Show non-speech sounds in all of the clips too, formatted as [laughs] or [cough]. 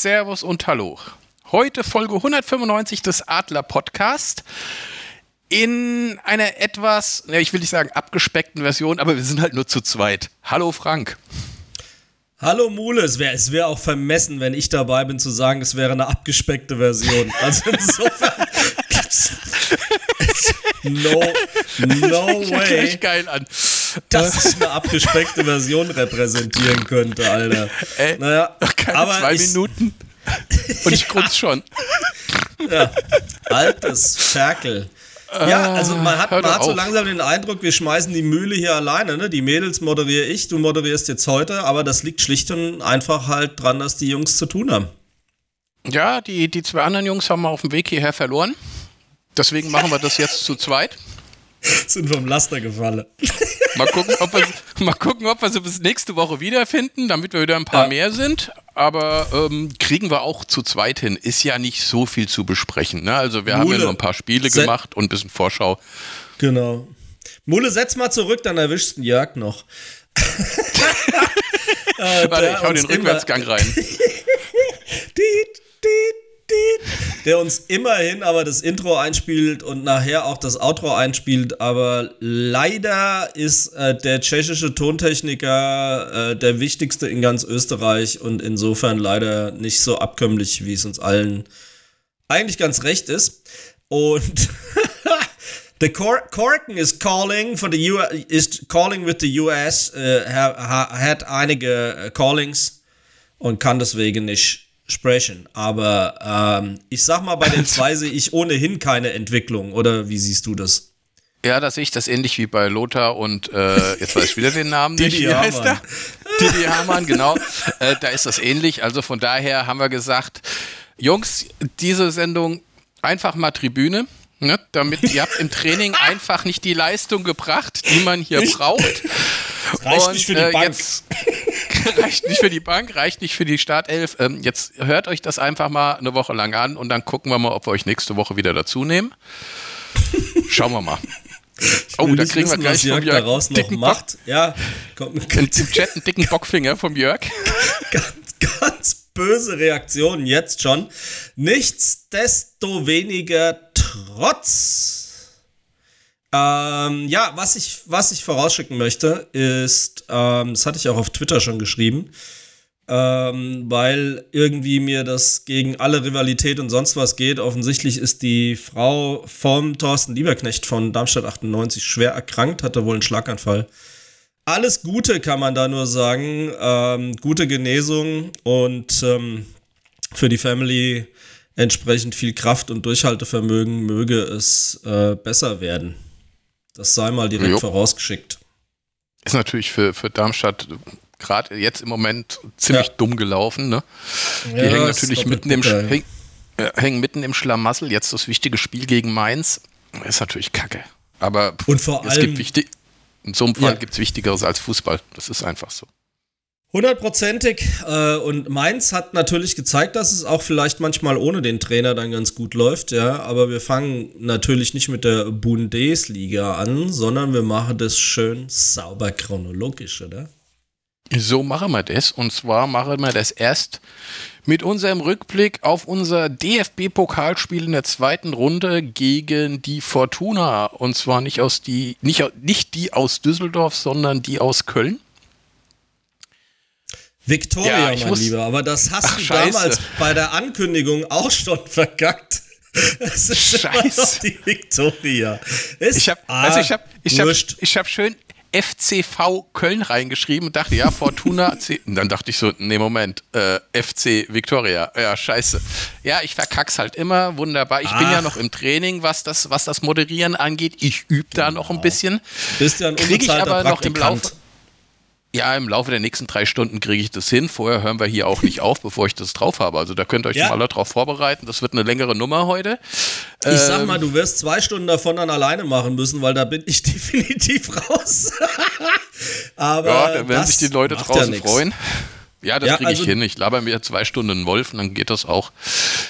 Servus und Hallo. Heute Folge 195 des Adler Podcast. In einer etwas, ich will nicht sagen abgespeckten Version, aber wir sind halt nur zu zweit. Hallo Frank. Hallo Mule, es wäre wär auch vermessen, wenn ich dabei bin, zu sagen, es wäre eine abgespeckte Version. Also insofern [laughs] gibt's [laughs] no, no way. geil an. Dass ich eine abgespeckte Version repräsentieren könnte, Alter. Ey, naja, keine aber zwei ich, Minuten und ich grunz schon. Ja, altes Ferkel. Ja, also man hat, man hat so langsam den Eindruck, wir schmeißen die Mühle hier alleine. Ne? Die Mädels moderiere ich, du moderierst jetzt heute, aber das liegt schlicht und einfach halt dran, dass die Jungs zu tun haben. Ja, die, die zwei anderen Jungs haben wir auf dem Weg hierher verloren. Deswegen machen wir das jetzt zu zweit. [laughs] Sind vom Laster gefallen. Mal gucken, ob wir, mal gucken, ob wir sie bis nächste Woche wiederfinden, damit wir wieder ein paar ja. mehr sind. Aber ähm, kriegen wir auch zu zweit hin. Ist ja nicht so viel zu besprechen. Ne? Also wir Mule, haben ja nur ein paar Spiele gemacht und ein bisschen Vorschau. Genau. Mule, setz mal zurück, dann erwischst du Jörg noch. äh, [laughs] Warte, ich hau den Rückwärtsgang rein. [laughs] diet, diet, [laughs] der uns immerhin aber das Intro einspielt und nachher auch das Outro einspielt. Aber leider ist äh, der tschechische Tontechniker äh, der wichtigste in ganz Österreich und insofern leider nicht so abkömmlich, wie es uns allen eigentlich ganz recht ist. Und [laughs] The Cor Corken is calling for the U is calling with the US, uh, hat einige uh, Callings und kann deswegen nicht sprechen. Aber ähm, ich sag mal, bei den [laughs] zwei sehe ich ohnehin keine Entwicklung. Oder wie siehst du das? Ja, da sehe ich das ähnlich wie bei Lothar und äh, jetzt weiß ich wieder den Namen nicht. Wie heißt der? Didi Hamann, genau. Äh, da ist das ähnlich. Also von daher haben wir gesagt, Jungs, diese Sendung einfach mal Tribüne. Ne, damit ihr habt im Training [laughs] einfach nicht die Leistung gebracht, die man hier braucht. [laughs] Das reicht und, nicht für die äh, Bank. [laughs] Reicht nicht für die Bank, reicht nicht für die Startelf. Ähm, jetzt hört euch das einfach mal eine Woche lang an und dann gucken wir mal, ob wir euch nächste Woche wieder dazu nehmen. Schauen wir mal. oh, da kriegen wissen, wir gleich vom Jörg daraus noch macht. Bock. Ja, komm, Im Chat einen dicken Bockfinger vom Jörg. ganz, ganz böse Reaktion jetzt schon. Nichtsdestoweniger trotz ähm, ja, was ich, was ich vorausschicken möchte, ist, ähm, das hatte ich auch auf Twitter schon geschrieben, ähm, weil irgendwie mir das gegen alle Rivalität und sonst was geht. Offensichtlich ist die Frau vom Thorsten Lieberknecht von Darmstadt 98 schwer erkrankt, hatte wohl einen Schlaganfall. Alles Gute kann man da nur sagen. Ähm, gute Genesung und ähm, für die Family entsprechend viel Kraft und Durchhaltevermögen möge es äh, besser werden. Das sei mal direkt jo. vorausgeschickt. Ist natürlich für, für Darmstadt gerade jetzt im Moment ziemlich ja. dumm gelaufen. Ne? Die ja, hängen natürlich mitten im, häng, äh, hängen mitten im Schlamassel. Jetzt das wichtige Spiel gegen Mainz. Ist natürlich kacke. Aber und vor es allem, gibt wichtig, in so einem Fall ja. gibt es Wichtigeres als Fußball. Das ist einfach so. Hundertprozentig. Äh, und Mainz hat natürlich gezeigt, dass es auch vielleicht manchmal ohne den Trainer dann ganz gut läuft, ja. Aber wir fangen natürlich nicht mit der Bundesliga an, sondern wir machen das schön sauber chronologisch, oder? So machen wir das. Und zwar machen wir das erst mit unserem Rückblick auf unser DFB-Pokalspiel in der zweiten Runde gegen die Fortuna. Und zwar nicht aus die, nicht, nicht die aus Düsseldorf, sondern die aus Köln. Victoria, ja, mein Lieber, aber das hast Ach, du Scheiße. damals bei der Ankündigung auch schon verkackt. Es ist Scheiße. immer noch die Victoria. Ist ich habe also ich habe ich habe ich habe schön FCV Köln reingeschrieben und dachte, ja, Fortuna. [laughs] und dann dachte ich so, nee, Moment, äh, FC Victoria. Ja, scheiße. Ja, ich verkack's halt immer. Wunderbar. Ich Ach. bin ja noch im Training, was das, was das Moderieren angeht. Ich übe da genau. noch ein bisschen. Bist ja ein Kriege ich aber noch im Laufe. Ja, im Laufe der nächsten drei Stunden kriege ich das hin. Vorher hören wir hier auch nicht [laughs] auf, bevor ich das drauf habe. Also da könnt ihr euch ja. schon mal darauf vorbereiten. Das wird eine längere Nummer heute. Ich ähm, sag mal, du wirst zwei Stunden davon dann alleine machen müssen, weil da bin ich [laughs] definitiv raus. [laughs] Aber ja, da werden sich die Leute draußen ja freuen. Ja, das ja, kriege ich also, hin. Ich laber mir zwei Stunden einen Wolf und dann geht das auch.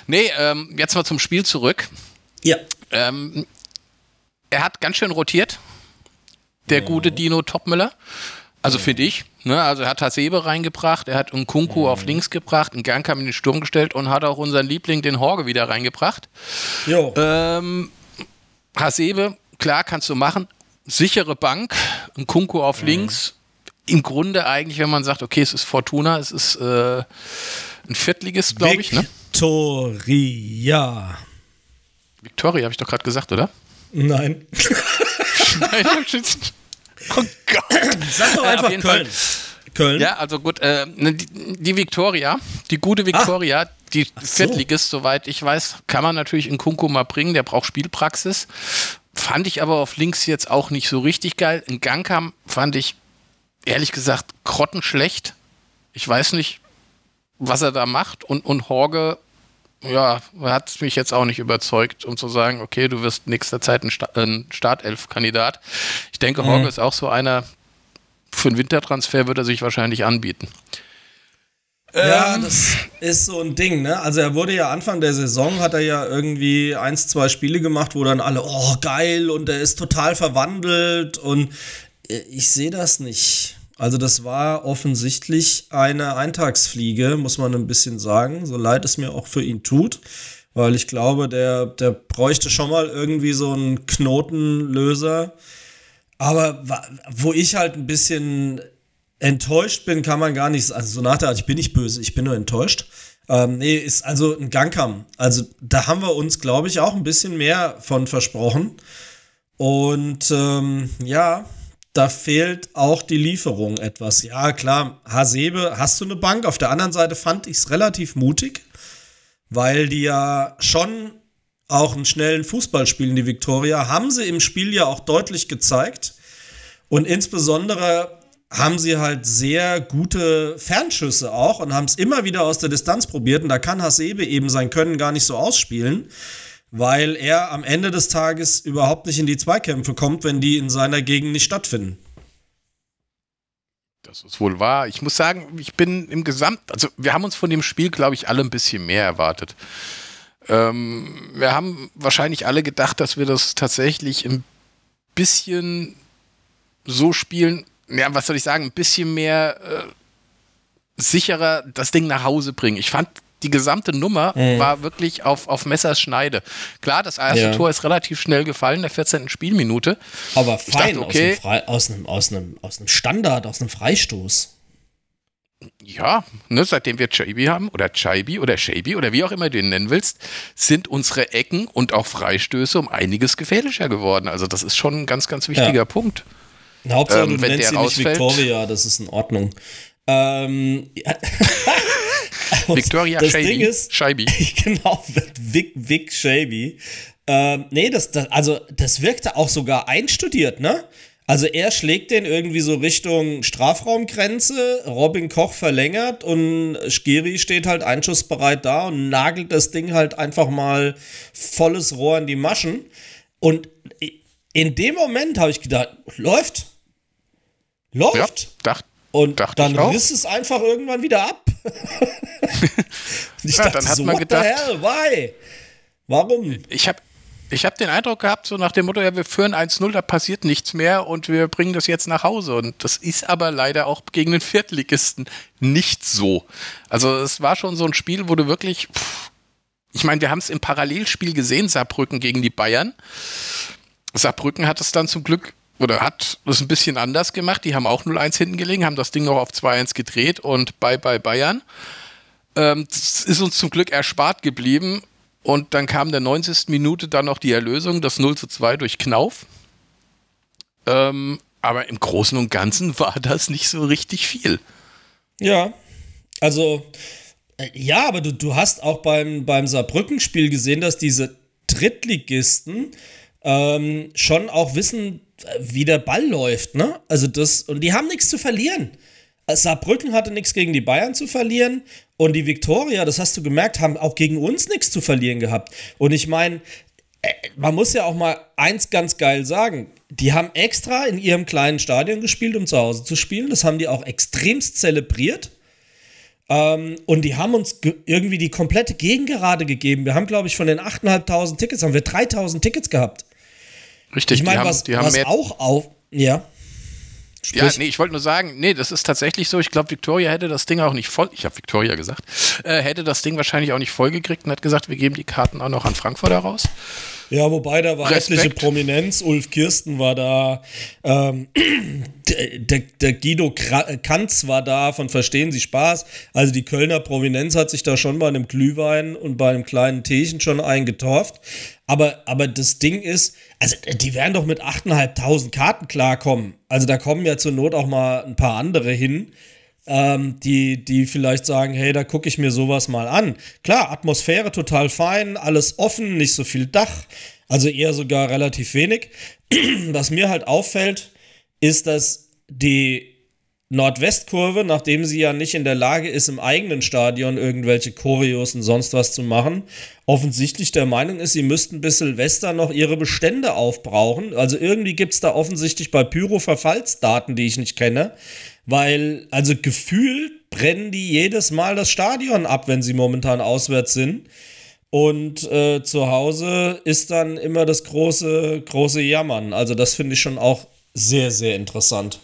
Nee, ähm, jetzt mal zum Spiel zurück. Ja. Ähm, er hat ganz schön rotiert, der oh. gute Dino Topmüller. Also finde ich. Ne? Also er hat Hasebe reingebracht, er hat Nkunku mhm. auf links gebracht, einen Gang in den Sturm gestellt und hat auch unseren Liebling, den Horge, wieder reingebracht. Jo. Ähm, Hasebe, klar, kannst du machen. Sichere Bank, Nkunku auf mhm. links. Im Grunde eigentlich, wenn man sagt, okay, es ist Fortuna, es ist äh, ein Viertligist, glaube ich. Ne? Victoria. Victoria, habe ich doch gerade gesagt, oder? Nein. [laughs] Nein, Oh Gott. [clears throat] Sag doch einfach Köln. Fall. Köln. Ja, also gut, äh, ne, die, die Victoria, die gute Victoria, ah. die so. Viertligist, soweit ich weiß, kann man natürlich in Kunku mal bringen, der braucht Spielpraxis. Fand ich aber auf links jetzt auch nicht so richtig geil. In Gangkam fand ich, ehrlich gesagt, grottenschlecht. Ich weiß nicht, was er da macht. Und, und Horge ja, hat mich jetzt auch nicht überzeugt, um zu sagen, okay, du wirst nächster Zeit ein, Sta ein Startelf-Kandidat. Ich denke, mhm. Horge ist auch so einer, für einen Wintertransfer wird er sich wahrscheinlich anbieten. Ja, ähm, das ist so ein Ding, ne? Also er wurde ja Anfang der Saison, hat er ja irgendwie eins, zwei Spiele gemacht, wo dann alle, oh geil, und er ist total verwandelt und äh, ich sehe das nicht. Also das war offensichtlich eine Eintagsfliege, muss man ein bisschen sagen, so leid es mir auch für ihn tut, weil ich glaube, der, der bräuchte schon mal irgendwie so einen Knotenlöser. Aber wo ich halt ein bisschen enttäuscht bin, kann man gar nicht, also so nach der Art, ich bin nicht böse, ich bin nur enttäuscht. Ähm, nee, ist also ein Gangkam. Also da haben wir uns, glaube ich, auch ein bisschen mehr von versprochen. Und ähm, ja, da fehlt auch die Lieferung etwas. Ja, klar, Hasebe, hast du eine Bank? Auf der anderen Seite fand ich es relativ mutig, weil die ja schon auch einen schnellen Fußball spielen, die Viktoria, haben sie im Spiel ja auch deutlich gezeigt. Und insbesondere haben sie halt sehr gute Fernschüsse auch und haben es immer wieder aus der Distanz probiert. Und da kann Hasebe eben sein Können gar nicht so ausspielen weil er am Ende des Tages überhaupt nicht in die Zweikämpfe kommt, wenn die in seiner Gegend nicht stattfinden. Das ist wohl wahr. Ich muss sagen, ich bin im Gesamt, also wir haben uns von dem Spiel, glaube ich, alle ein bisschen mehr erwartet. Ähm, wir haben wahrscheinlich alle gedacht, dass wir das tatsächlich ein bisschen so spielen, ja, was soll ich sagen, ein bisschen mehr äh, sicherer das Ding nach Hause bringen. Ich fand die gesamte Nummer mhm. war wirklich auf, auf Messers Schneide. Klar, das erste ja. Tor ist relativ schnell gefallen, der 14. Spielminute. Aber fein, dachte, okay, aus, einem aus, einem, aus, einem, Standard, aus einem Freistoß. Ja, ne, seitdem wir Chabi haben oder Chaibi oder Shabi oder wie auch immer du ihn nennen willst, sind unsere Ecken und auch Freistöße um einiges gefährlicher geworden. Also das ist schon ein ganz, ganz wichtiger ja. Punkt. Hauptsache, ähm, du nennst sie nicht Victoria, das ist in Ordnung. Ähm, ja. [laughs] Victoria das Shaby. Ding ist, Scheibi. [laughs] genau, Vic, Vic Shaby. Ähm, nee, das, das, also das wirkte auch sogar einstudiert, ne? Also er schlägt den irgendwie so Richtung Strafraumgrenze, Robin Koch verlängert und Skiri steht halt einschussbereit da und nagelt das Ding halt einfach mal volles Rohr in die Maschen. Und in dem Moment habe ich gedacht, läuft. Läuft. Ja, dacht, und dann riss es einfach irgendwann wieder ab. [laughs] ich ja, dachte, dann hat so, man gedacht, hell, why? Warum? Ich habe ich hab den Eindruck gehabt, so nach dem Motto, ja, wir führen 1-0, da passiert nichts mehr und wir bringen das jetzt nach Hause. Und das ist aber leider auch gegen den Viertligisten nicht so. Also es war schon so ein Spiel, wo du wirklich, pff, ich meine, wir haben es im Parallelspiel gesehen, Saarbrücken gegen die Bayern. Saarbrücken hat es dann zum Glück oder hat das ein bisschen anders gemacht. Die haben auch 0-1 hinten gelegen, haben das Ding noch auf 2-1 gedreht und bye bye Bayern. Ähm, das ist uns zum Glück erspart geblieben. Und dann kam der 90. Minute dann noch die Erlösung, das 0 zu 2 durch Knauf. Ähm, aber im Großen und Ganzen [laughs] war das nicht so richtig viel. Ja, also äh, ja, aber du, du hast auch beim, beim Saarbrücken-Spiel gesehen, dass diese Drittligisten ähm, schon auch wissen, wie der Ball läuft, ne? Also das, und die haben nichts zu verlieren. Saarbrücken hatte nichts gegen die Bayern zu verlieren und die Viktoria, das hast du gemerkt, haben auch gegen uns nichts zu verlieren gehabt. Und ich meine, äh, man muss ja auch mal eins ganz geil sagen. Die haben extra in ihrem kleinen Stadion gespielt, um zu Hause zu spielen. Das haben die auch extremst zelebriert. Ähm, und die haben uns irgendwie die komplette Gegengerade gegeben. Wir haben, glaube ich, von den 8.500 Tickets haben wir 3.000 Tickets gehabt. Richtig, ich meine, was, die haben was auch auf. Ja. Sprich, ja, nee, ich wollte nur sagen, nee, das ist tatsächlich so. Ich glaube, Victoria hätte das Ding auch nicht voll, ich habe Victoria gesagt, äh, hätte das Ding wahrscheinlich auch nicht vollgekriegt und hat gesagt, wir geben die Karten auch noch an Frankfurt heraus. Ja, wobei da war Respekt. etliche Prominenz. Ulf Kirsten war da, ähm, der, der, der, Guido Kanz war da von Verstehen Sie Spaß. Also die Kölner Prominenz hat sich da schon bei einem Glühwein und bei einem kleinen Teechen schon eingetorft. Aber, aber das Ding ist, also die werden doch mit 8.500 Karten klarkommen. Also da kommen ja zur Not auch mal ein paar andere hin, ähm, die, die vielleicht sagen, hey, da gucke ich mir sowas mal an. Klar, Atmosphäre total fein, alles offen, nicht so viel Dach, also eher sogar relativ wenig. [clears throat] Was mir halt auffällt, ist, dass die Nordwestkurve, nachdem sie ja nicht in der Lage ist, im eigenen Stadion irgendwelche Choreos und sonst was zu machen, offensichtlich der Meinung ist, sie müssten bis Silvester noch ihre Bestände aufbrauchen. Also irgendwie gibt es da offensichtlich bei Pyro Verfallsdaten, die ich nicht kenne, weil also gefühlt brennen die jedes Mal das Stadion ab, wenn sie momentan auswärts sind. Und äh, zu Hause ist dann immer das große, große Jammern. Also das finde ich schon auch sehr, sehr interessant.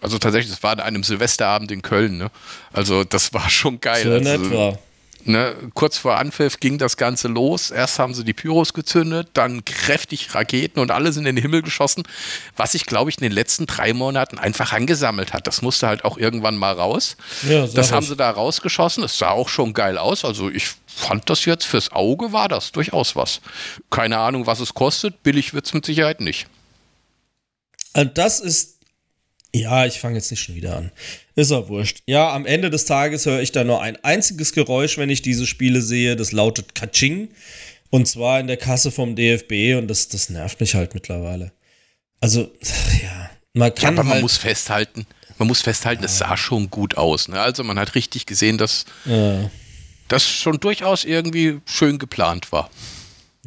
Also tatsächlich, es war an einem Silvesterabend in Köln, ne? Also das war schon geil. So also, etwa. Ne, kurz vor Anpfiff ging das Ganze los. Erst haben sie die Pyros gezündet, dann kräftig Raketen und alle sind in den Himmel geschossen, was sich, glaube ich, in den letzten drei Monaten einfach angesammelt hat. Das musste halt auch irgendwann mal raus. Ja, das haben sie da rausgeschossen. Es sah auch schon geil aus. Also ich fand das jetzt fürs Auge war das durchaus was. Keine Ahnung, was es kostet. Billig wird es mit Sicherheit nicht. Äh, das ist ja, ich fange jetzt nicht schon wieder an. Ist auch wurscht. Ja, am Ende des Tages höre ich da nur ein einziges Geräusch, wenn ich diese Spiele sehe. Das lautet Kaching. Und zwar in der Kasse vom DFB. Und das, das nervt mich halt mittlerweile. Also, [laughs] ja. Man kann ja, aber halt man muss festhalten, man muss festhalten, es sah schon gut aus. Ne? Also man hat richtig gesehen, dass ja. das schon durchaus irgendwie schön geplant war.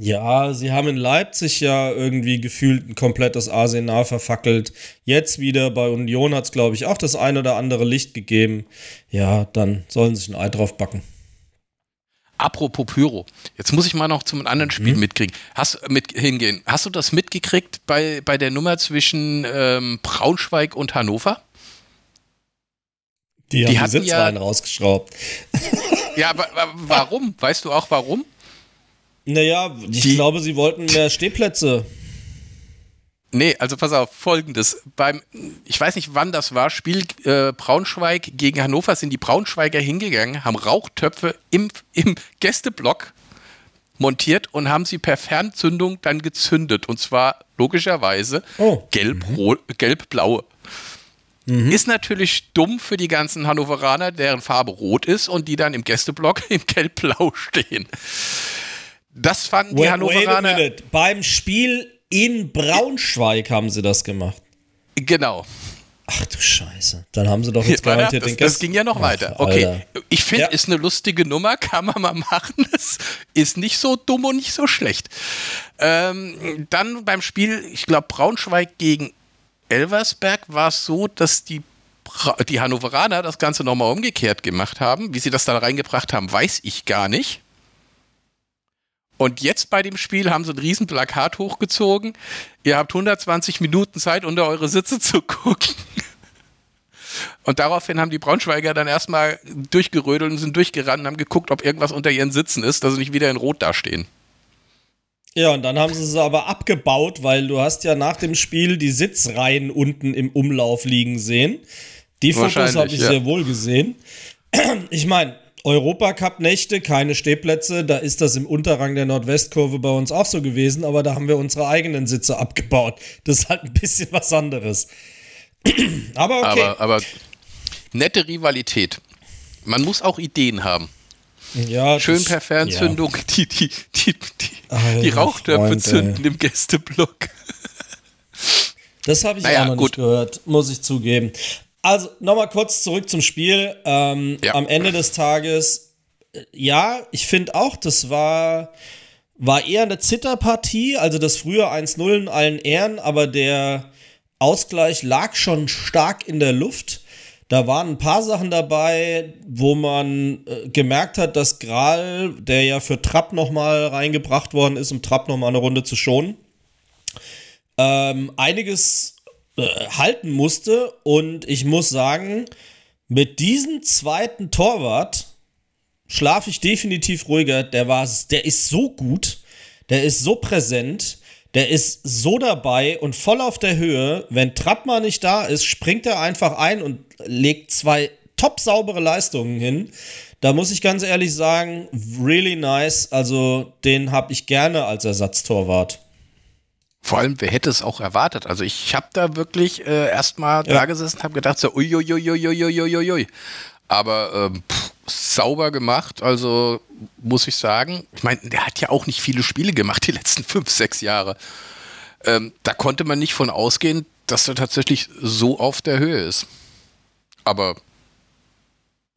Ja, sie haben in Leipzig ja irgendwie gefühlt ein komplettes Arsenal verfackelt. Jetzt wieder bei Union hat es, glaube ich, auch das ein oder andere Licht gegeben. Ja, dann sollen sie sich ein Ei drauf backen. Apropos Pyro, jetzt muss ich mal noch zum anderen Spiel mhm. mitkriegen. Hast mit hingehen. Hast du das mitgekriegt bei, bei der Nummer zwischen ähm, Braunschweig und Hannover? Die, die haben die Sitzreihen ja, rausgeschraubt. Ja, aber, aber warum? Weißt du auch warum? Naja, ich die, glaube, sie wollten mehr Stehplätze. Nee, also pass auf, folgendes. Beim, ich weiß nicht, wann das war, Spiel äh, Braunschweig gegen Hannover sind die Braunschweiger hingegangen, haben Rauchtöpfe im, im Gästeblock montiert und haben sie per Fernzündung dann gezündet. Und zwar logischerweise oh. gelb, mhm. gelb-blaue. Mhm. Ist natürlich dumm für die ganzen Hannoveraner, deren Farbe rot ist und die dann im Gästeblock [laughs] im gelb-blau stehen. Das fanden die wait, Hannoveraner. Wait Beim Spiel in Braunschweig haben sie das gemacht. Genau. Ach du Scheiße. Dann haben sie doch jetzt [laughs] ja, garantiert das, den Gast. Das ging ja noch Ach, weiter. Okay. Alter. Ich finde, ja. ist eine lustige Nummer, kann man mal machen. [laughs] Es ist nicht so dumm und nicht so schlecht. Ähm, dann beim Spiel, ich glaube, Braunschweig gegen Elversberg war es so, dass die, die Hannoveraner das Ganze nochmal umgekehrt gemacht haben. Wie sie das da reingebracht haben, weiß ich gar nicht. Und jetzt bei dem Spiel haben sie ein riesen Plakat hochgezogen. Ihr habt 120 Minuten Zeit, unter eure Sitze zu gucken. Und daraufhin haben die Braunschweiger dann erstmal durchgerödelt und sind durchgerannt und haben geguckt, ob irgendwas unter ihren Sitzen ist, dass sie nicht wieder in Rot dastehen. Ja, und dann haben sie es aber abgebaut, weil du hast ja nach dem Spiel die Sitzreihen unten im Umlauf liegen sehen. Die Fotos habe ich ja. sehr wohl gesehen. Ich meine, Europacup-Nächte, keine Stehplätze, da ist das im Unterrang der Nordwestkurve bei uns auch so gewesen, aber da haben wir unsere eigenen Sitze abgebaut. Das ist halt ein bisschen was anderes. [clears throat] aber okay. Aber, aber nette Rivalität. Man muss auch Ideen haben. Ja, Schön per Fernzündung ja. die, die, die, die, die Rauchtöpfe zünden im Gästeblock. Das habe ich naja, auch noch gut. nicht gehört, muss ich zugeben. Also nochmal kurz zurück zum Spiel. Ähm, ja. Am Ende des Tages, äh, ja, ich finde auch, das war, war eher eine Zitterpartie. Also das frühe 1-0 in allen Ehren, aber der Ausgleich lag schon stark in der Luft. Da waren ein paar Sachen dabei, wo man äh, gemerkt hat, dass Gral, der ja für Trapp nochmal reingebracht worden ist, um Trapp nochmal eine Runde zu schonen, ähm, einiges äh, halten musste. Und ich muss sagen, mit diesem zweiten Torwart schlafe ich definitiv ruhiger. Der war, der ist so gut, der ist so präsent, der ist so dabei und voll auf der Höhe. Wenn Trappmann nicht da ist, springt er einfach ein und legt zwei top saubere Leistungen hin. Da muss ich ganz ehrlich sagen, really nice. Also den habe ich gerne als Ersatztorwart. Vor allem, wer hätte es auch erwartet? Also ich habe da wirklich äh, erstmal ja. da gesessen und habe gedacht, so uiuiuiuiuiuiui. Aber ähm, pff, sauber gemacht, also muss ich sagen. Ich meine, der hat ja auch nicht viele Spiele gemacht die letzten fünf, sechs Jahre. Ähm, da konnte man nicht von ausgehen, dass er tatsächlich so auf der Höhe ist. Aber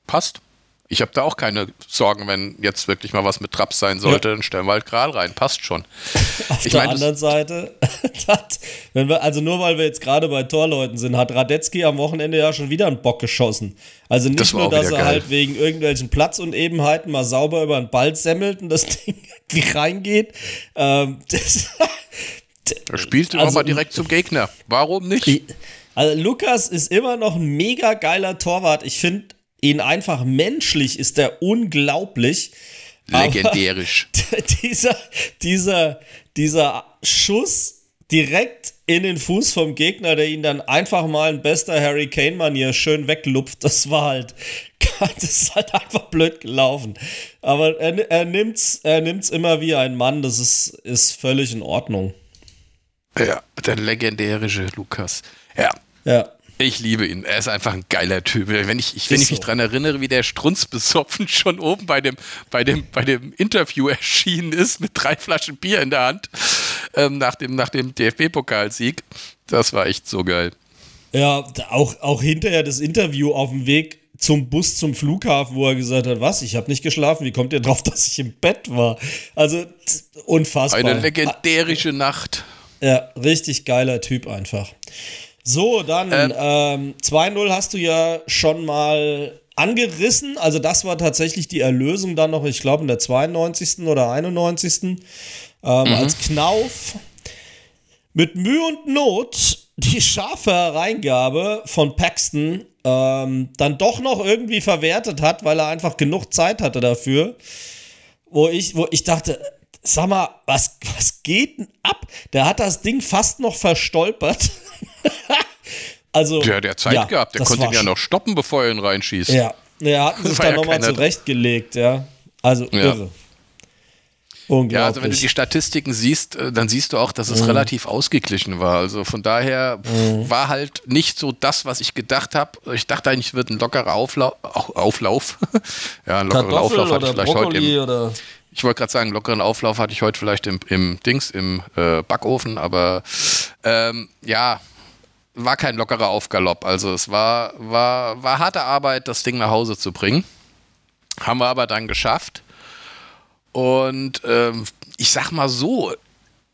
passt. Ich habe da auch keine Sorgen, wenn jetzt wirklich mal was mit Traps sein sollte, ja. dann stellen wir halt Gral rein. Passt schon. [laughs] Auf ich der mein, anderen Seite, [laughs] hat, wenn wir, also nur weil wir jetzt gerade bei Torleuten sind, hat Radetzky am Wochenende ja schon wieder einen Bock geschossen. Also nicht das nur, dass er geil. halt wegen irgendwelchen Platzunebenheiten mal sauber über den Ball semmelt und das [laughs] Ding reingeht. Ähm, das, er spielt also, aber direkt zum Gegner. Warum nicht? Also Lukas ist immer noch ein mega geiler Torwart. Ich finde, ihn einfach menschlich ist er unglaublich. Legendärisch. [laughs] dieser, dieser, dieser Schuss direkt in den Fuß vom Gegner, der ihn dann einfach mal in bester Harry Kane-Manier schön weglupft, das war halt, [laughs] das ist halt einfach blöd gelaufen. Aber er, er nimmt's, er nimmt's immer wie ein Mann, das ist, ist völlig in Ordnung. Ja, der legendärische Lukas. Ja. Ja. Ich liebe ihn. Er ist einfach ein geiler Typ. Wenn ich, ich wenn ich mich so. daran erinnere, wie der Strunz besoffen schon oben bei dem, bei dem, bei dem Interview erschienen ist mit drei Flaschen Bier in der Hand ähm, nach dem, nach dem DFB-Pokalsieg, das war echt so geil. Ja, auch, auch hinterher das Interview auf dem Weg zum Bus zum Flughafen, wo er gesagt hat, was, ich habe nicht geschlafen, wie kommt ihr drauf, [laughs] dass ich im Bett war? Also unfassbar. Eine legendärische Nacht. Ja, richtig geiler Typ einfach. So, dann ähm, ähm, 2-0 hast du ja schon mal angerissen. Also das war tatsächlich die Erlösung dann noch, ich glaube, in der 92. oder 91. Ähm, mhm. Als Knauf mit Mühe und Not die scharfe Hereingabe von Paxton ähm, dann doch noch irgendwie verwertet hat, weil er einfach genug Zeit hatte dafür. Wo ich, wo ich dachte, sag mal, was, was geht denn ab? Der hat das Ding fast noch verstolpert. [laughs] [laughs] also. Ja, der hat Zeit ja, gehabt. Der konnte ihn ja noch stoppen, bevor er ihn reinschießt. Ja, er hat [laughs] sich da ja nochmal zurechtgelegt, ja. Also ja. irre. Ja, also wenn du die Statistiken siehst, äh, dann siehst du auch, dass es mhm. relativ ausgeglichen war. Also von daher mhm. war halt nicht so das, was ich gedacht habe. Ich dachte eigentlich, es wird ein lockerer Aufla Auflauf. [laughs] ja, ein lockerer Auflauf hatte ich vielleicht Brokkoli heute. Im, oder? Ich wollte gerade sagen, lockeren Auflauf hatte ich heute vielleicht im, im Dings, im äh, Backofen, aber ähm, ja, war kein lockerer Aufgalopp. Also es war, war, war harte Arbeit, das Ding nach Hause zu bringen. Haben wir aber dann geschafft. Und ähm, ich sag mal so,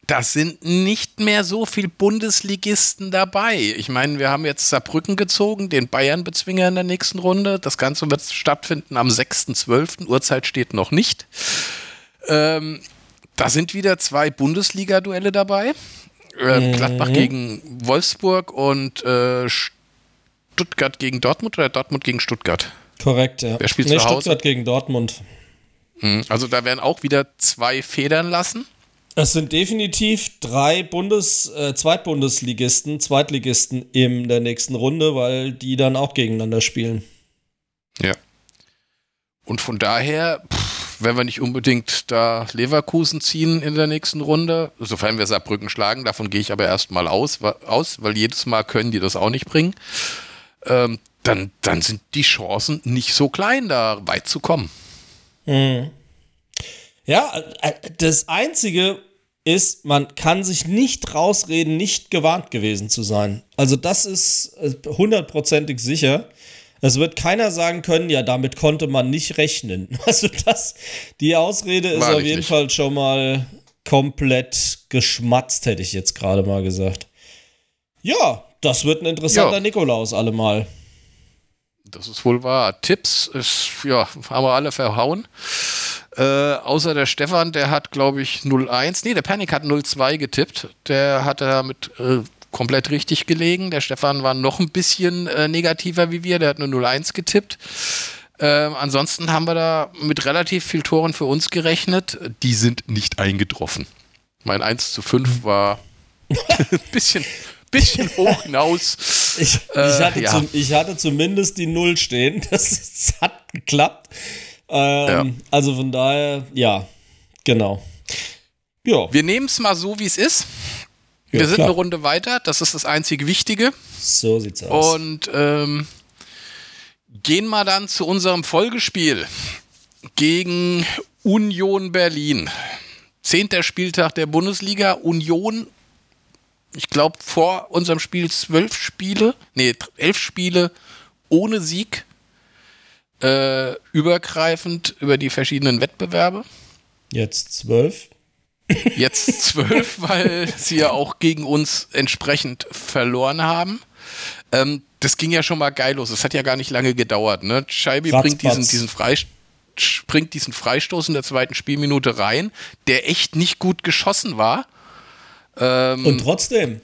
da sind nicht mehr so viele Bundesligisten dabei. Ich meine, wir haben jetzt Saarbrücken gezogen, den Bayern-Bezwinger in der nächsten Runde. Das Ganze wird stattfinden am 6.12. Uhrzeit steht noch nicht. Ähm, da sind wieder zwei Bundesliga-Duelle dabei. Äh, mhm. Gladbach gegen Wolfsburg und äh, Stuttgart gegen Dortmund oder Dortmund gegen Stuttgart? Korrekt, ja. Wer spielt nee, zu Hause? Stuttgart gegen Dortmund. Mhm. Also da werden auch wieder zwei Federn lassen. Es sind definitiv drei Bundes, äh, Zweitbundesligisten, Zweitligisten in der nächsten Runde, weil die dann auch gegeneinander spielen. Ja. Und von daher, pff, wenn wir nicht unbedingt da Leverkusen ziehen in der nächsten Runde, sofern wir Saarbrücken schlagen, davon gehe ich aber erstmal aus, aus, weil jedes Mal können die das auch nicht bringen, ähm, dann, dann sind die Chancen nicht so klein, da weit zu kommen. Mhm. Ja, äh, das Einzige ist, man kann sich nicht rausreden, nicht gewarnt gewesen zu sein. Also das ist äh, hundertprozentig sicher. Es wird keiner sagen können, ja, damit konnte man nicht rechnen. [laughs] Also das, die Ausrede ist auf jeden nicht. Fall schon mal komplett geschmatzt, hätte ich jetzt gerade mal gesagt. Ja, das wird ein interessanter ja. Nikolaus allemal. Das ist wohl wahr. Tipps ist, ja, haben wir alle verhauen. Äh, außer der Stefan, der hat, glaube ich, 0-1. Nee, der Panik hat 0-2 getippt. Der hatte mit äh, komplett richtig gelegen. Der Stefan war noch ein bisschen äh, negativer wie wir, der hat nur 0-1 getippt. Ähm, ansonsten haben wir da mit relativ viel Toren für uns gerechnet. Die sind nicht eingetroffen. Mein 1 zu 5 war ein [laughs] bisschen, bisschen hoch hinaus. Ich, ich, äh, hatte ja. zum, ich, hatte zumindest die Null stehen. [laughs] Das, das hat geklappt. Ähm, ja. Also von daher, ja, genau. Ja. Wir nehmen es mal so, wie es ist. Wir ja, sind klar. eine Runde weiter. Das ist das einzige Wichtige. So sieht's aus. Und ähm, gehen wir dann zu unserem Folgespiel gegen Union Berlin. Zehnter Spieltag der Bundesliga. Union, ich glaube, vor unserem Spiel zwölf Spiele, nee, elf Spiele ohne Sieg. Äh, übergreifend über die verschiedenen Wettbewerbe. Jetzt zwölf. Jetzt zwölf, weil sie ja auch gegen uns entsprechend verloren haben. Ähm, das ging ja schon mal geil los. Es hat ja gar nicht lange gedauert. Ne? Scheibe bringt diesen, diesen, Freist bringt diesen Freistoß in der zweiten Spielminute rein, der echt nicht gut geschossen war. Ähm, Und trotzdem.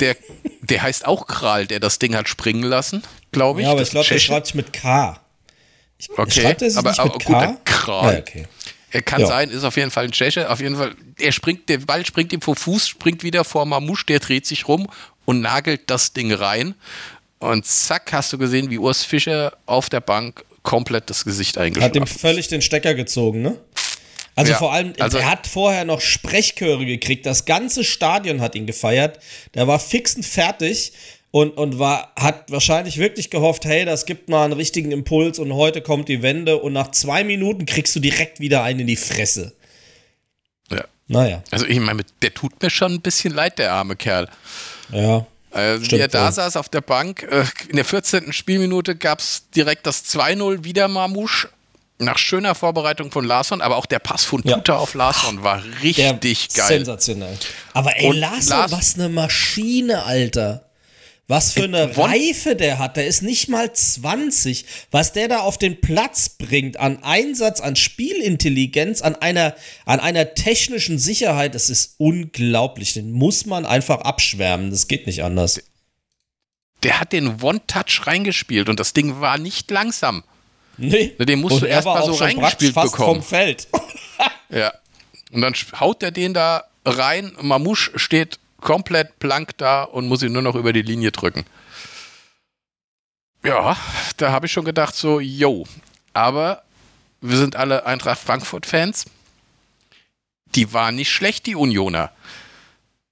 Der, der heißt auch Kral, der das Ding hat springen lassen, glaube ich. Ja, aber ich glaube, der schreibt mit K. Ich, okay, aber, aber gut, der Kral. Ja, okay. Er kann ja. sein, ist auf jeden Fall ein Tscheche. Auf jeden Fall, er springt, der Ball springt ihm vor Fuß, springt wieder vor Mamouche, der dreht sich rum und nagelt das Ding rein. Und zack, hast du gesehen, wie Urs Fischer auf der Bank komplett das Gesicht eingeschlagen hat. Hat dem völlig den Stecker gezogen, ne? Also ja, vor allem, also er hat vorher noch Sprechchöre gekriegt. Das ganze Stadion hat ihn gefeiert. Der war fix und fertig und, und war, hat wahrscheinlich wirklich gehofft, hey, das gibt mal einen richtigen Impuls und heute kommt die Wende und nach zwei Minuten kriegst du direkt wieder einen in die Fresse. Ja. Naja. Also ich meine, der tut mir schon ein bisschen leid, der arme Kerl. Ja. Also wie er da saß auf der Bank, äh, in der 14. Spielminute gab es direkt das 2-0 wieder Marmouche. Nach schöner Vorbereitung von Larsson, aber auch der Pass von Tuta ja. auf Larsson war richtig der geil. Sensationell. Aber ey, Larsson, Lars was eine Maschine, Alter. Was für eine Reife der hat. Der ist nicht mal 20. Was der da auf den Platz bringt an Einsatz, an Spielintelligenz, an einer, an einer technischen Sicherheit, das ist unglaublich. Den muss man einfach abschwärmen. Das geht nicht anders. Der hat den One-Touch reingespielt und das Ding war nicht langsam. Nee. Den musst und du erst mal so reingespielt fast bekommen. Vom Feld. [laughs] ja. Und dann haut er den da rein. Mamouche steht komplett blank da und muss ihn nur noch über die Linie drücken. Ja, da habe ich schon gedacht, so, yo. Aber wir sind alle Eintracht Frankfurt-Fans. Die waren nicht schlecht, die Unioner.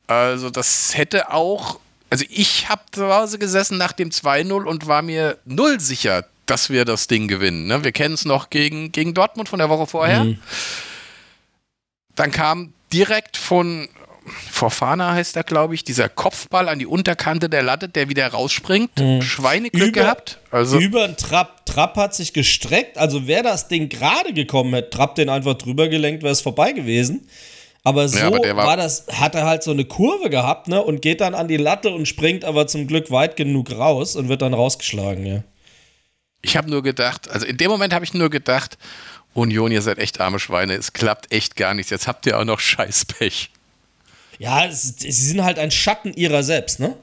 Also, das hätte auch. Also, ich habe zu Hause gesessen nach dem 2-0 und war mir null sicher, dass wir das Ding gewinnen. Ne? Wir kennen es noch gegen, gegen Dortmund von der Woche vorher. Mhm. Dann kam direkt von Forfana heißt er, glaube ich, dieser Kopfball an die Unterkante der Latte, der wieder rausspringt. Mhm. Schweineglück über, gehabt. Also über den Trapp. Trapp hat sich gestreckt. Also wäre das Ding gerade gekommen, hätte Trapp den einfach drüber gelenkt, wäre es vorbei gewesen. Aber so ja, aber war, war, das, hat er halt so eine Kurve gehabt, ne? Und geht dann an die Latte und springt aber zum Glück weit genug raus und wird dann rausgeschlagen, ja. Ich habe nur gedacht, also in dem Moment habe ich nur gedacht, Union, ihr seid echt arme Schweine, es klappt echt gar nichts. Jetzt habt ihr auch noch Scheißpech. Ja, sie sind halt ein Schatten ihrer selbst, ne?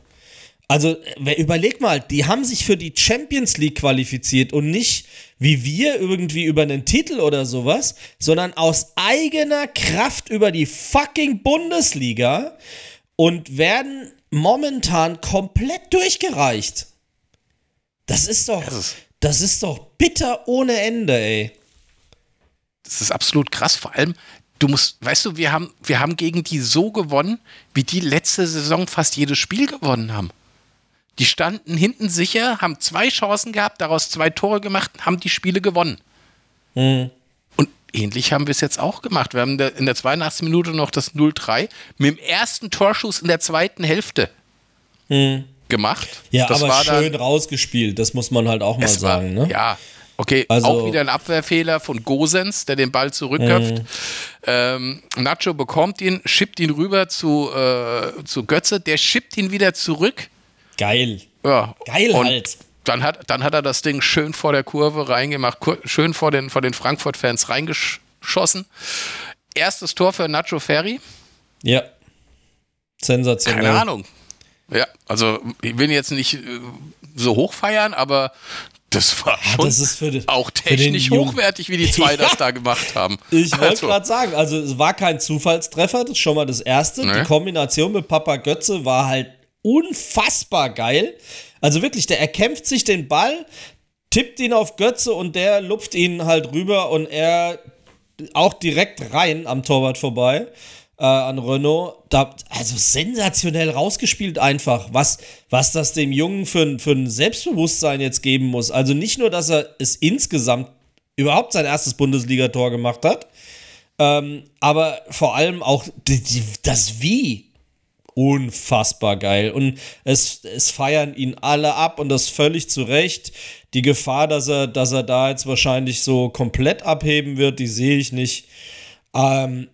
Also, überleg mal, die haben sich für die Champions League qualifiziert und nicht wie wir irgendwie über einen Titel oder sowas, sondern aus eigener Kraft über die fucking Bundesliga und werden momentan komplett durchgereicht. Das ist doch, das ist doch bitter ohne Ende, ey. Das ist absolut krass. Vor allem, du musst, weißt du, wir haben, wir haben gegen die so gewonnen, wie die letzte Saison fast jedes Spiel gewonnen haben. Die standen hinten sicher, haben zwei Chancen gehabt, daraus zwei Tore gemacht, haben die Spiele gewonnen. Mhm. Und ähnlich haben wir es jetzt auch gemacht. Wir haben in der 82. Minute noch das 0-3 mit dem ersten Torschuss in der zweiten Hälfte mhm. gemacht. Ja, das aber schön rausgespielt, das muss man halt auch mal sagen. War, ne? Ja, Okay, also, auch wieder ein Abwehrfehler von Gosens, der den Ball zurückköpft. Mhm. Ähm, Nacho bekommt ihn, schippt ihn rüber zu, äh, zu Götze, der schippt ihn wieder zurück. Geil. Ja. Geil und halt. Dann hat, dann hat er das Ding schön vor der Kurve reingemacht, schön vor den, vor den Frankfurt-Fans reingeschossen. Erstes Tor für Nacho Ferri. Ja. Sensationell. Keine Ahnung. Ja, also ich will jetzt nicht äh, so hoch feiern, aber das war schon das den, auch technisch hochwertig, wie die zwei [laughs] ja. das da gemacht haben. Ich wollte also. gerade sagen, also es war kein Zufallstreffer, das ist schon mal das Erste. Nee. Die Kombination mit Papa Götze war halt unfassbar geil. Also wirklich, der erkämpft sich den Ball, tippt ihn auf Götze und der lupft ihn halt rüber und er auch direkt rein am Torwart vorbei äh, an Renault. Da, also sensationell rausgespielt einfach, was, was das dem Jungen für, für ein Selbstbewusstsein jetzt geben muss. Also nicht nur, dass er es insgesamt überhaupt sein erstes Bundesligator gemacht hat, ähm, aber vor allem auch die, die, das Wie unfassbar geil. Und es, es feiern ihn alle ab und das völlig zu Recht. Die Gefahr, dass er, dass er da jetzt wahrscheinlich so komplett abheben wird, die sehe ich nicht. Ähm,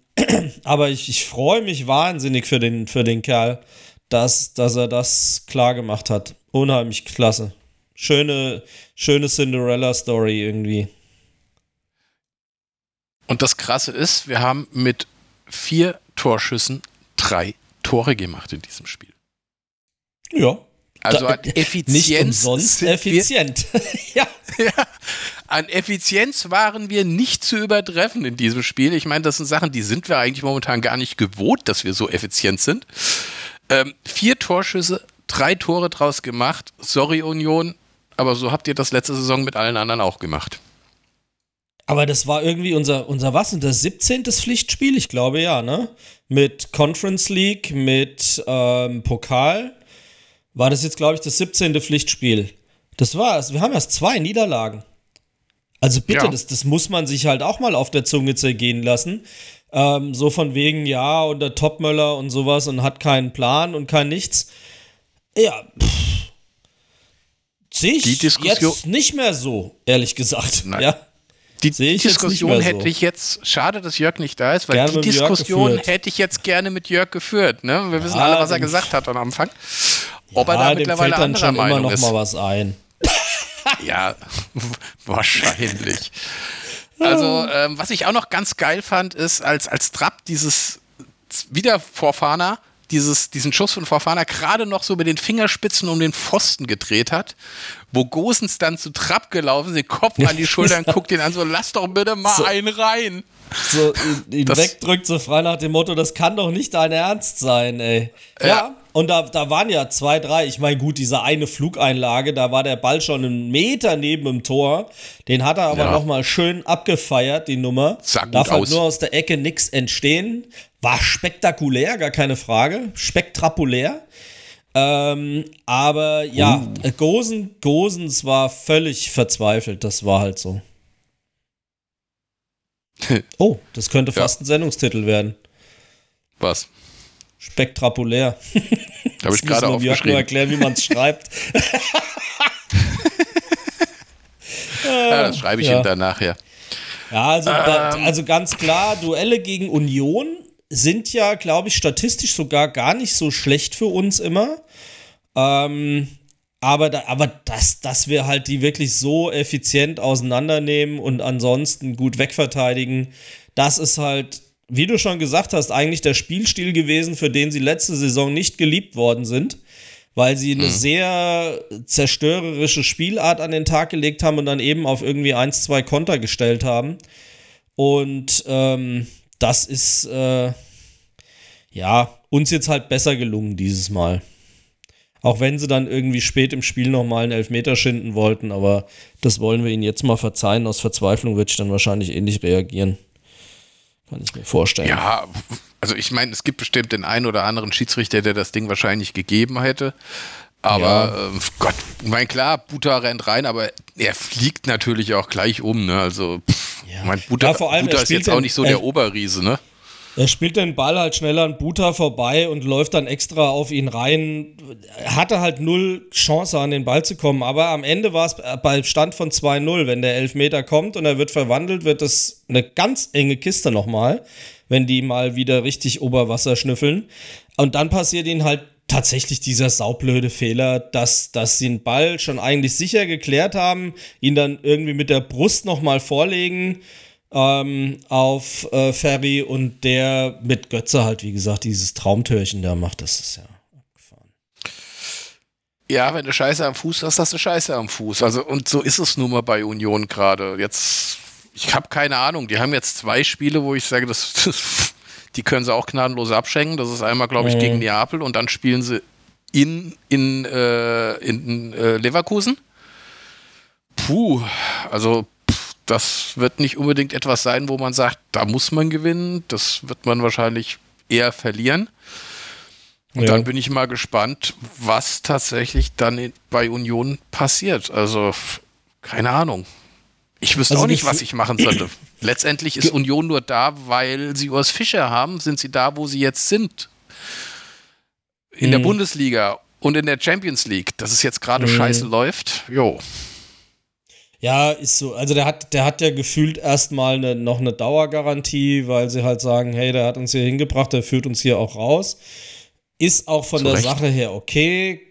aber ich, ich freue mich wahnsinnig für den, für den Kerl, dass, dass er das klar gemacht hat. Unheimlich klasse. Schöne, schöne Cinderella-Story irgendwie. Und das Krasse ist, wir haben mit vier Torschüssen drei Tore gemacht in diesem Spiel. Ja. Also an Effizienz. Nicht umsonst effizient. [laughs] ja. [laughs] ja. An Effizienz waren wir nicht zu übertreffen in diesem Spiel. Ich meine, das sind Sachen, die sind wir eigentlich momentan gar nicht gewohnt, dass wir so effizient sind. Ähm, vier Torschüsse, drei Tore draus gemacht. Sorry, Union, aber so habt ihr das letzte Saison mit allen anderen auch gemacht. Aber das war irgendwie unser, unser was? Das 17. Pflichtspiel? Ich glaube ja, ne? Mit Conference League, mit ähm, Pokal. War das jetzt, glaube ich, das 17. Pflichtspiel? Das war's. Wir haben erst zwei Niederlagen. Also bitte, ja. das, das muss man sich halt auch mal auf der Zunge zergehen lassen. Ähm, so von wegen, ja, und der Topmöller und sowas und hat keinen Plan und kein nichts. Ja, sehe ich jetzt nicht mehr so, ehrlich gesagt. Nein. Ja. Die Diskussion hätte so. ich jetzt, schade, dass Jörg nicht da ist, weil gerne die Diskussion hätte ich jetzt gerne mit Jörg geführt. Ne? Wir wissen alle, was er gesagt hat am Anfang. Ob ja, er da mittlerweile fällt dann anderer schon Meinung immer noch ist. mal was ein. Ja, [laughs] wahrscheinlich. Also, ähm, was ich auch noch ganz geil fand, ist, als, als Trapp dieses wieder Vorfahner dieses, diesen Schuss von Vorfahner gerade noch so mit den Fingerspitzen um den Pfosten gedreht hat, wo Gosens dann zu Trapp gelaufen, den Kopf an die [laughs] Schultern, guckt ihn an, so lass doch bitte mal so, einen rein. So ihn, ihn wegdrückt, so frei nach dem Motto, das kann doch nicht dein Ernst sein, ey. Ja, ja und da, da waren ja zwei, drei, ich meine, gut, diese eine Flugeinlage, da war der Ball schon einen Meter neben dem Tor. Den hat er aber ja. nochmal schön abgefeiert, die Nummer. Sah gut Darf halt nur aus der Ecke nichts entstehen. War spektakulär, gar keine Frage. Spektrapulär. Ähm, aber ja, uh. Gosen, Gosens war völlig verzweifelt. Das war halt so. [laughs] oh, das könnte fast ja. ein Sendungstitel werden. Was? Spektrapulär. [laughs] Habe ich gerade aufgeschrieben. nur erklären, wie man es schreibt. [laughs] [laughs] ja, das schreibe ich ja. ihm dann nachher. Ja, also, ähm. also ganz klar, Duelle gegen Union sind ja, glaube ich, statistisch sogar gar nicht so schlecht für uns immer. Ähm, aber, da, aber dass, dass wir halt die wirklich so effizient auseinandernehmen und ansonsten gut wegverteidigen, das ist halt wie du schon gesagt hast, eigentlich der Spielstil gewesen, für den sie letzte Saison nicht geliebt worden sind, weil sie eine mhm. sehr zerstörerische Spielart an den Tag gelegt haben und dann eben auf irgendwie eins, zwei Konter gestellt haben. Und ähm, das ist äh, ja uns jetzt halt besser gelungen dieses Mal. Auch wenn sie dann irgendwie spät im Spiel nochmal einen Elfmeter schinden wollten, aber das wollen wir ihnen jetzt mal verzeihen. Aus Verzweiflung wird ich dann wahrscheinlich ähnlich reagieren. Kann ich mir vorstellen. Ja, also ich meine, es gibt bestimmt den einen oder anderen Schiedsrichter, der das Ding wahrscheinlich gegeben hätte. Aber ja. äh, Gott, ich meine, klar, Buta rennt rein, aber er fliegt natürlich auch gleich um. Ne? Also, pff, ja. mein Buta, ja, Buta ist jetzt auch nicht so der Oberriese, ne? Er spielt den Ball halt schneller an Buta vorbei und läuft dann extra auf ihn rein. Er hatte halt null Chance, an den Ball zu kommen. Aber am Ende war es bei Stand von 2-0. Wenn der Elfmeter kommt und er wird verwandelt, wird das eine ganz enge Kiste nochmal, wenn die mal wieder richtig Oberwasser schnüffeln. Und dann passiert ihnen halt tatsächlich dieser saublöde Fehler, dass, dass sie den Ball schon eigentlich sicher geklärt haben, ihn dann irgendwie mit der Brust nochmal vorlegen ähm, auf äh, Ferry und der mit Götze halt, wie gesagt, dieses Traumtörchen da macht. Das ist ja abgefahren. Ja, wenn du Scheiße am Fuß hast, hast du Scheiße am Fuß. Also, und so ist es nun mal bei Union gerade. Jetzt, ich habe keine Ahnung. Die haben jetzt zwei Spiele, wo ich sage, das, [laughs] das die können sie auch gnadenlos abschenken. Das ist einmal, glaube ich, mhm. gegen Neapel und dann spielen sie in, in, äh, in äh, Leverkusen. Puh, also das wird nicht unbedingt etwas sein, wo man sagt, da muss man gewinnen. Das wird man wahrscheinlich eher verlieren. Und ja. dann bin ich mal gespannt, was tatsächlich dann bei Union passiert. Also, keine Ahnung. Ich wüsste also auch nicht, was ich machen sollte. [clears throat] Letztendlich ist Union nur da, weil sie Urs Fischer haben, sind sie da, wo sie jetzt sind. In mhm. der Bundesliga und in der Champions League, dass es jetzt gerade mhm. scheiße läuft, jo. Ja, ist so. Also der hat, der hat ja gefühlt erstmal eine, noch eine Dauergarantie, weil sie halt sagen, hey, der hat uns hier hingebracht, der führt uns hier auch raus. Ist auch von Zu der Recht. Sache her okay,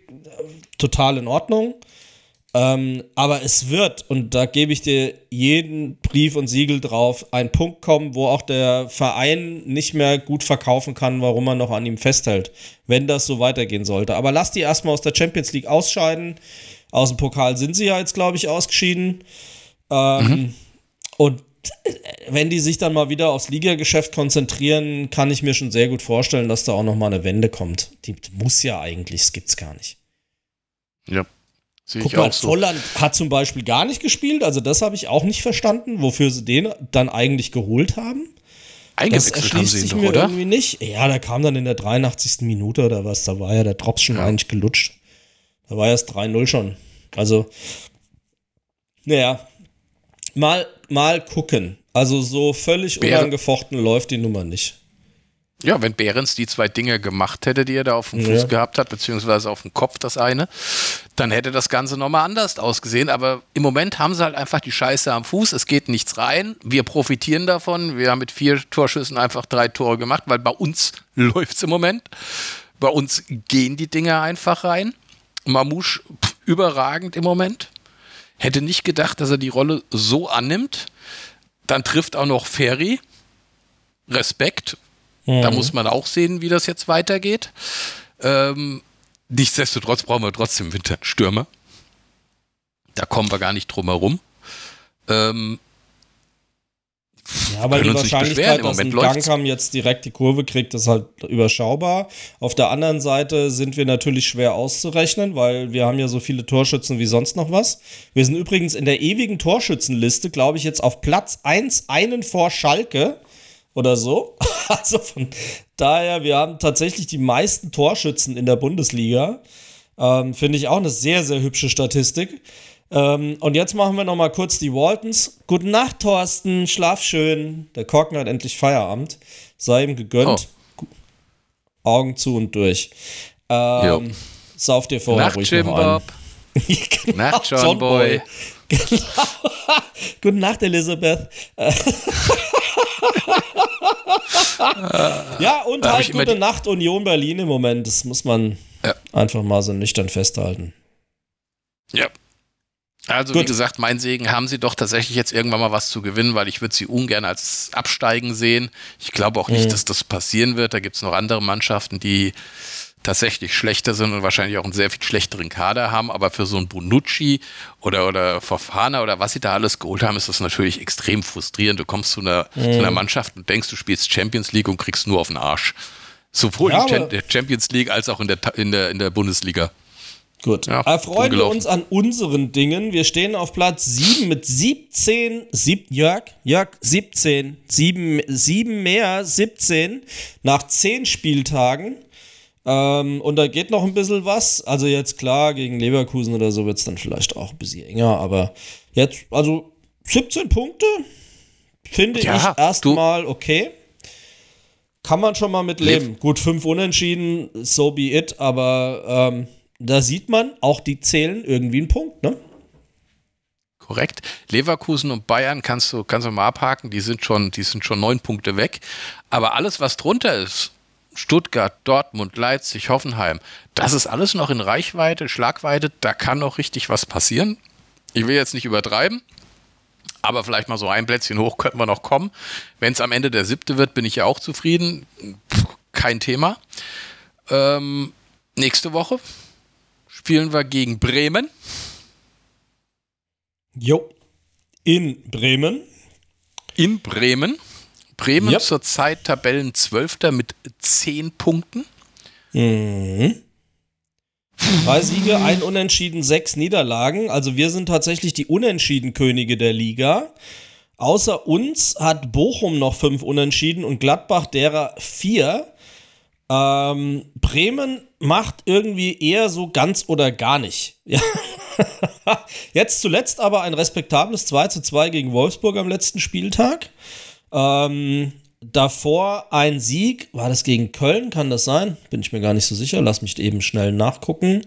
total in Ordnung. Ähm, aber es wird, und da gebe ich dir jeden Brief und Siegel drauf, ein Punkt kommen, wo auch der Verein nicht mehr gut verkaufen kann, warum man noch an ihm festhält, wenn das so weitergehen sollte. Aber lass die erstmal aus der Champions League ausscheiden. Aus dem Pokal sind sie ja jetzt, glaube ich, ausgeschieden. Ähm, mhm. Und wenn die sich dann mal wieder aufs Ligageschäft konzentrieren, kann ich mir schon sehr gut vorstellen, dass da auch noch mal eine Wende kommt. Die muss ja eigentlich, das gibt's gar nicht. Ja. Sehe Guck mal, so. Volland hat zum Beispiel gar nicht gespielt, also das habe ich auch nicht verstanden, wofür sie den dann eigentlich geholt haben. Das erschließt sich doch, mir oder? irgendwie nicht. Ja, der kam dann in der 83. Minute oder was, da war ja der Drops schon ja. eigentlich gelutscht. Da war erst 3-0 schon. Also, naja, mal, mal gucken. Also so völlig Bär unangefochten läuft die Nummer nicht. Ja, wenn Behrens die zwei Dinge gemacht hätte, die er da auf dem Fuß ja. gehabt hat, beziehungsweise auf dem Kopf das eine, dann hätte das Ganze nochmal anders ausgesehen. Aber im Moment haben sie halt einfach die Scheiße am Fuß. Es geht nichts rein. Wir profitieren davon. Wir haben mit vier Torschüssen einfach drei Tore gemacht, weil bei uns [laughs] läuft es im Moment. Bei uns gehen die Dinge einfach rein. Mamouche überragend im Moment. Hätte nicht gedacht, dass er die Rolle so annimmt. Dann trifft auch noch Ferry. Respekt, Mhm. Da muss man auch sehen, wie das jetzt weitergeht. Ähm, nichtsdestotrotz brauchen wir trotzdem Winter einen Stürmer. Da kommen wir gar nicht drum herum. Ähm, ja, weil die Wahrscheinlichkeit, dass ein Gangkam jetzt direkt die Kurve kriegt, ist halt überschaubar. Auf der anderen Seite sind wir natürlich schwer auszurechnen, weil wir haben ja so viele Torschützen wie sonst noch was. Wir sind übrigens in der ewigen Torschützenliste, glaube ich, jetzt auf Platz 1, einen vor Schalke oder so. [laughs] Also von daher, wir haben tatsächlich die meisten Torschützen in der Bundesliga. Ähm, Finde ich auch eine sehr, sehr hübsche Statistik. Ähm, und jetzt machen wir noch mal kurz die Waltons. Gute Nacht, Thorsten. Schlaf schön. Der Korken hat endlich Feierabend. Sei ihm gegönnt. Oh. Augen zu und durch. Ähm, sauf dir vorher Nacht, ruhig Jim noch Bob. [laughs] genau, Nacht, John, John Boy. Boy. [laughs] Genau. Gute Nacht, Elisabeth. [laughs] ja, und da halt gute Nacht Union Berlin im Moment. Das muss man ja. einfach mal so nüchtern festhalten. Ja. Also Gut. wie gesagt, mein Segen haben sie doch tatsächlich jetzt irgendwann mal was zu gewinnen, weil ich würde sie ungern als Absteigen sehen. Ich glaube auch nicht, mhm. dass das passieren wird. Da gibt es noch andere Mannschaften, die tatsächlich schlechter sind und wahrscheinlich auch einen sehr viel schlechteren Kader haben. Aber für so einen Bonucci oder, oder Fofana oder was sie da alles geholt haben, ist das natürlich extrem frustrierend. Du kommst zu einer, mhm. zu einer Mannschaft und denkst, du spielst Champions League und kriegst nur auf den Arsch. Sowohl ja, in der Champions League als auch in der, in der, in der Bundesliga. Gut. Ja, Erfreuen wir uns an unseren Dingen. Wir stehen auf Platz 7 mit 17, sieb, Jörg, Jörg, 17, 7, 7 mehr, 17 nach 10 Spieltagen. Ähm, und da geht noch ein bisschen was. Also jetzt klar, gegen Leverkusen oder so wird es dann vielleicht auch ein bisschen enger, aber jetzt, also 17 Punkte finde ja, ich erstmal okay. Kann man schon mal mit leben. Gut, fünf Unentschieden, so be it, aber ähm, da sieht man, auch die zählen irgendwie einen Punkt, ne? Korrekt. Leverkusen und Bayern kannst du, kannst du mal abhaken, die sind schon, die sind schon neun Punkte weg. Aber alles, was drunter ist, Stuttgart, Dortmund, Leipzig, Hoffenheim, das ist alles noch in Reichweite, Schlagweite, da kann noch richtig was passieren. Ich will jetzt nicht übertreiben, Aber vielleicht mal so ein Plätzchen hoch könnten wir noch kommen. Wenn es am Ende der siebte wird, bin ich ja auch zufrieden. Kein Thema. Ähm, nächste Woche spielen wir gegen Bremen. Jo. In Bremen. In Bremen. Bremen yep. zurzeit Tabellenzwölfter mit 10 Punkten. Mhm. Drei Siege, ein Unentschieden, sechs Niederlagen. Also wir sind tatsächlich die Unentschieden-Könige der Liga. Außer uns hat Bochum noch fünf Unentschieden und Gladbach derer vier. Ähm, Bremen macht irgendwie eher so ganz oder gar nicht. [laughs] Ja. Jetzt zuletzt aber ein respektables 2 zu 2 gegen Wolfsburg am letzten Spieltag. Ähm, davor ein Sieg. War das gegen Köln? Kann das sein? Bin ich mir gar nicht so sicher. Lass mich eben schnell nachgucken.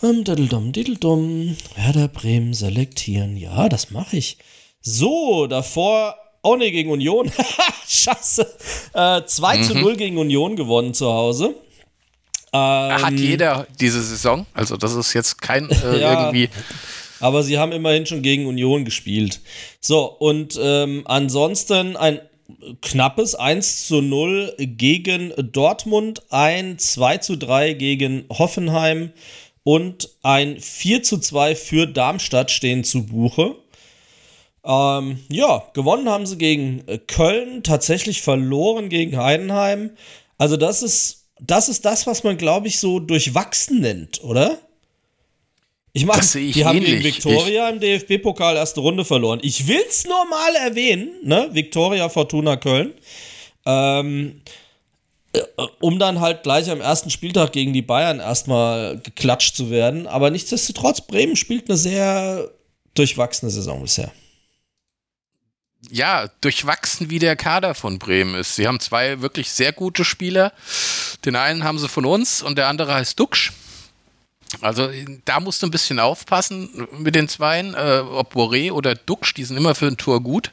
Um, diddledum, diddledum. Werder Bremen selektieren. Ja, das mache ich. So, davor auch nicht gegen Union. [laughs] Scheiße. Äh, 2 mhm. zu 0 gegen Union gewonnen zu Hause. Ähm, Hat jeder diese Saison. Also, das ist jetzt kein äh, [laughs] ja, irgendwie. Aber sie haben immerhin schon gegen Union gespielt. So, und ähm, ansonsten ein knappes 1 zu 0 gegen Dortmund, ein 2 zu 3 gegen Hoffenheim und ein 4 zu 2 für Darmstadt stehen zu Buche. Ähm, ja, gewonnen haben sie gegen Köln, tatsächlich verloren gegen Heidenheim. Also das ist, das ist das, was man, glaube ich, so durchwachsen nennt, oder? Ich meine, die haben gegen Viktoria im DFB-Pokal erste Runde verloren. Ich will es nur mal erwähnen, ne? Viktoria Fortuna Köln. Ähm, äh, um dann halt gleich am ersten Spieltag gegen die Bayern erstmal geklatscht zu werden. Aber nichtsdestotrotz, Bremen spielt eine sehr durchwachsene Saison bisher. Ja, durchwachsen wie der Kader von Bremen ist. Sie haben zwei wirklich sehr gute Spieler. Den einen haben sie von uns und der andere heißt Duxch. Also da musst du ein bisschen aufpassen mit den Zweien, äh, ob Boré oder Duxch, die sind immer für ein Tor gut.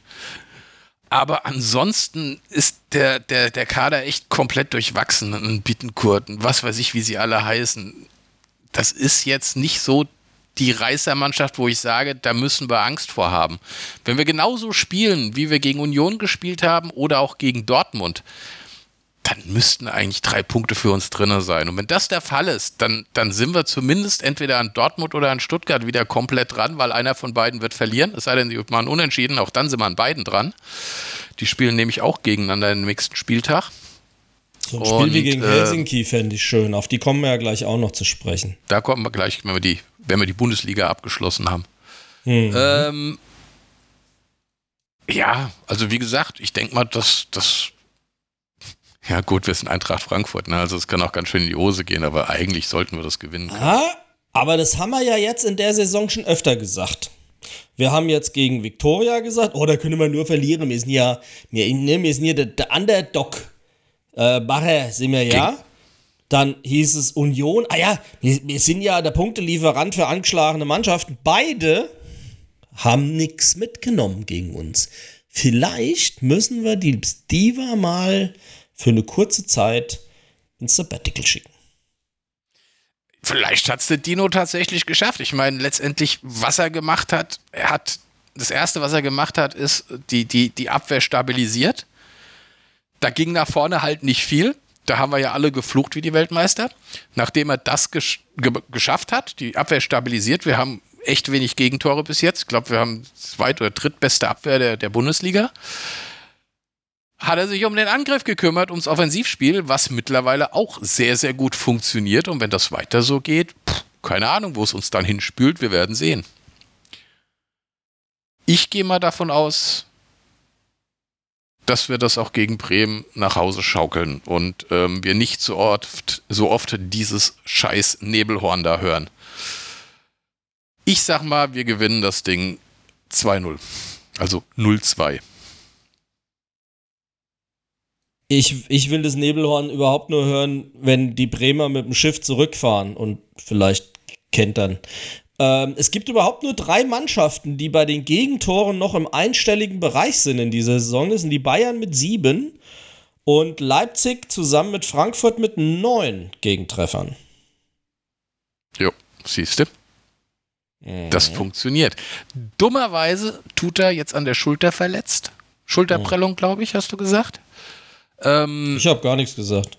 Aber ansonsten ist der, der, der Kader echt komplett durchwachsen. Ein Bittenkurt, was weiß ich, wie sie alle heißen. Das ist jetzt nicht so die Reißermannschaft, wo ich sage, da müssen wir Angst vor haben. Wenn wir genauso spielen, wie wir gegen Union gespielt haben oder auch gegen Dortmund, dann müssten eigentlich drei Punkte für uns drin sein. Und wenn das der Fall ist, dann, dann sind wir zumindest entweder an Dortmund oder an Stuttgart wieder komplett dran, weil einer von beiden wird verlieren. Es sei denn, sie machen unentschieden, auch dann sind wir an beiden dran. Die spielen nämlich auch gegeneinander im nächsten Spieltag. So ein Spiel Und, wie gegen äh, Helsinki fände ich schön. Auf die kommen wir ja gleich auch noch zu sprechen. Da kommen wir gleich, wenn wir die, wenn wir die Bundesliga abgeschlossen haben. Mhm. Ähm, ja, also wie gesagt, ich denke mal, dass das ja, gut, wir sind Eintracht Frankfurt, ne? Also es kann auch ganz schön in die Hose gehen, aber eigentlich sollten wir das gewinnen. Können. Ah, aber das haben wir ja jetzt in der Saison schon öfter gesagt. Wir haben jetzt gegen Viktoria gesagt, oh, da können wir nur verlieren. Wir sind ja, wir, ne, wir sind hier der, der Underdog. Äh, sind wir ja. Gegen dann hieß es Union. Ah ja, wir, wir sind ja der Punktelieferant für angeschlagene Mannschaften. Beide haben nichts mitgenommen gegen uns. Vielleicht müssen wir die Diva mal für eine kurze Zeit ins Sabbatical schicken. Vielleicht hat es der Dino tatsächlich geschafft. Ich meine, letztendlich, was er gemacht hat, er hat das erste, was er gemacht hat, ist die, die, die Abwehr stabilisiert. Da ging nach vorne halt nicht viel. Da haben wir ja alle geflucht wie die Weltmeister. Nachdem er das gesch ge geschafft hat, die Abwehr stabilisiert, wir haben echt wenig Gegentore bis jetzt. Ich glaube, wir haben zweit- oder drittbeste Abwehr der, der Bundesliga hat er sich um den Angriff gekümmert, ums Offensivspiel, was mittlerweile auch sehr, sehr gut funktioniert. Und wenn das weiter so geht, pff, keine Ahnung, wo es uns dann hinspült, wir werden sehen. Ich gehe mal davon aus, dass wir das auch gegen Bremen nach Hause schaukeln und ähm, wir nicht so oft, so oft dieses scheiß Nebelhorn da hören. Ich sag mal, wir gewinnen das Ding 2-0. Also 0-2 ich, ich will das Nebelhorn überhaupt nur hören, wenn die Bremer mit dem Schiff zurückfahren und vielleicht kentern. Ähm, es gibt überhaupt nur drei Mannschaften, die bei den Gegentoren noch im einstelligen Bereich sind in dieser Saison. Das sind die Bayern mit sieben und Leipzig zusammen mit Frankfurt mit neun Gegentreffern. Jo, siehst du. Das mhm. funktioniert. Dummerweise tut er jetzt an der Schulter verletzt. Schulterprellung, glaube ich, hast du gesagt. Ähm, ich habe gar nichts gesagt.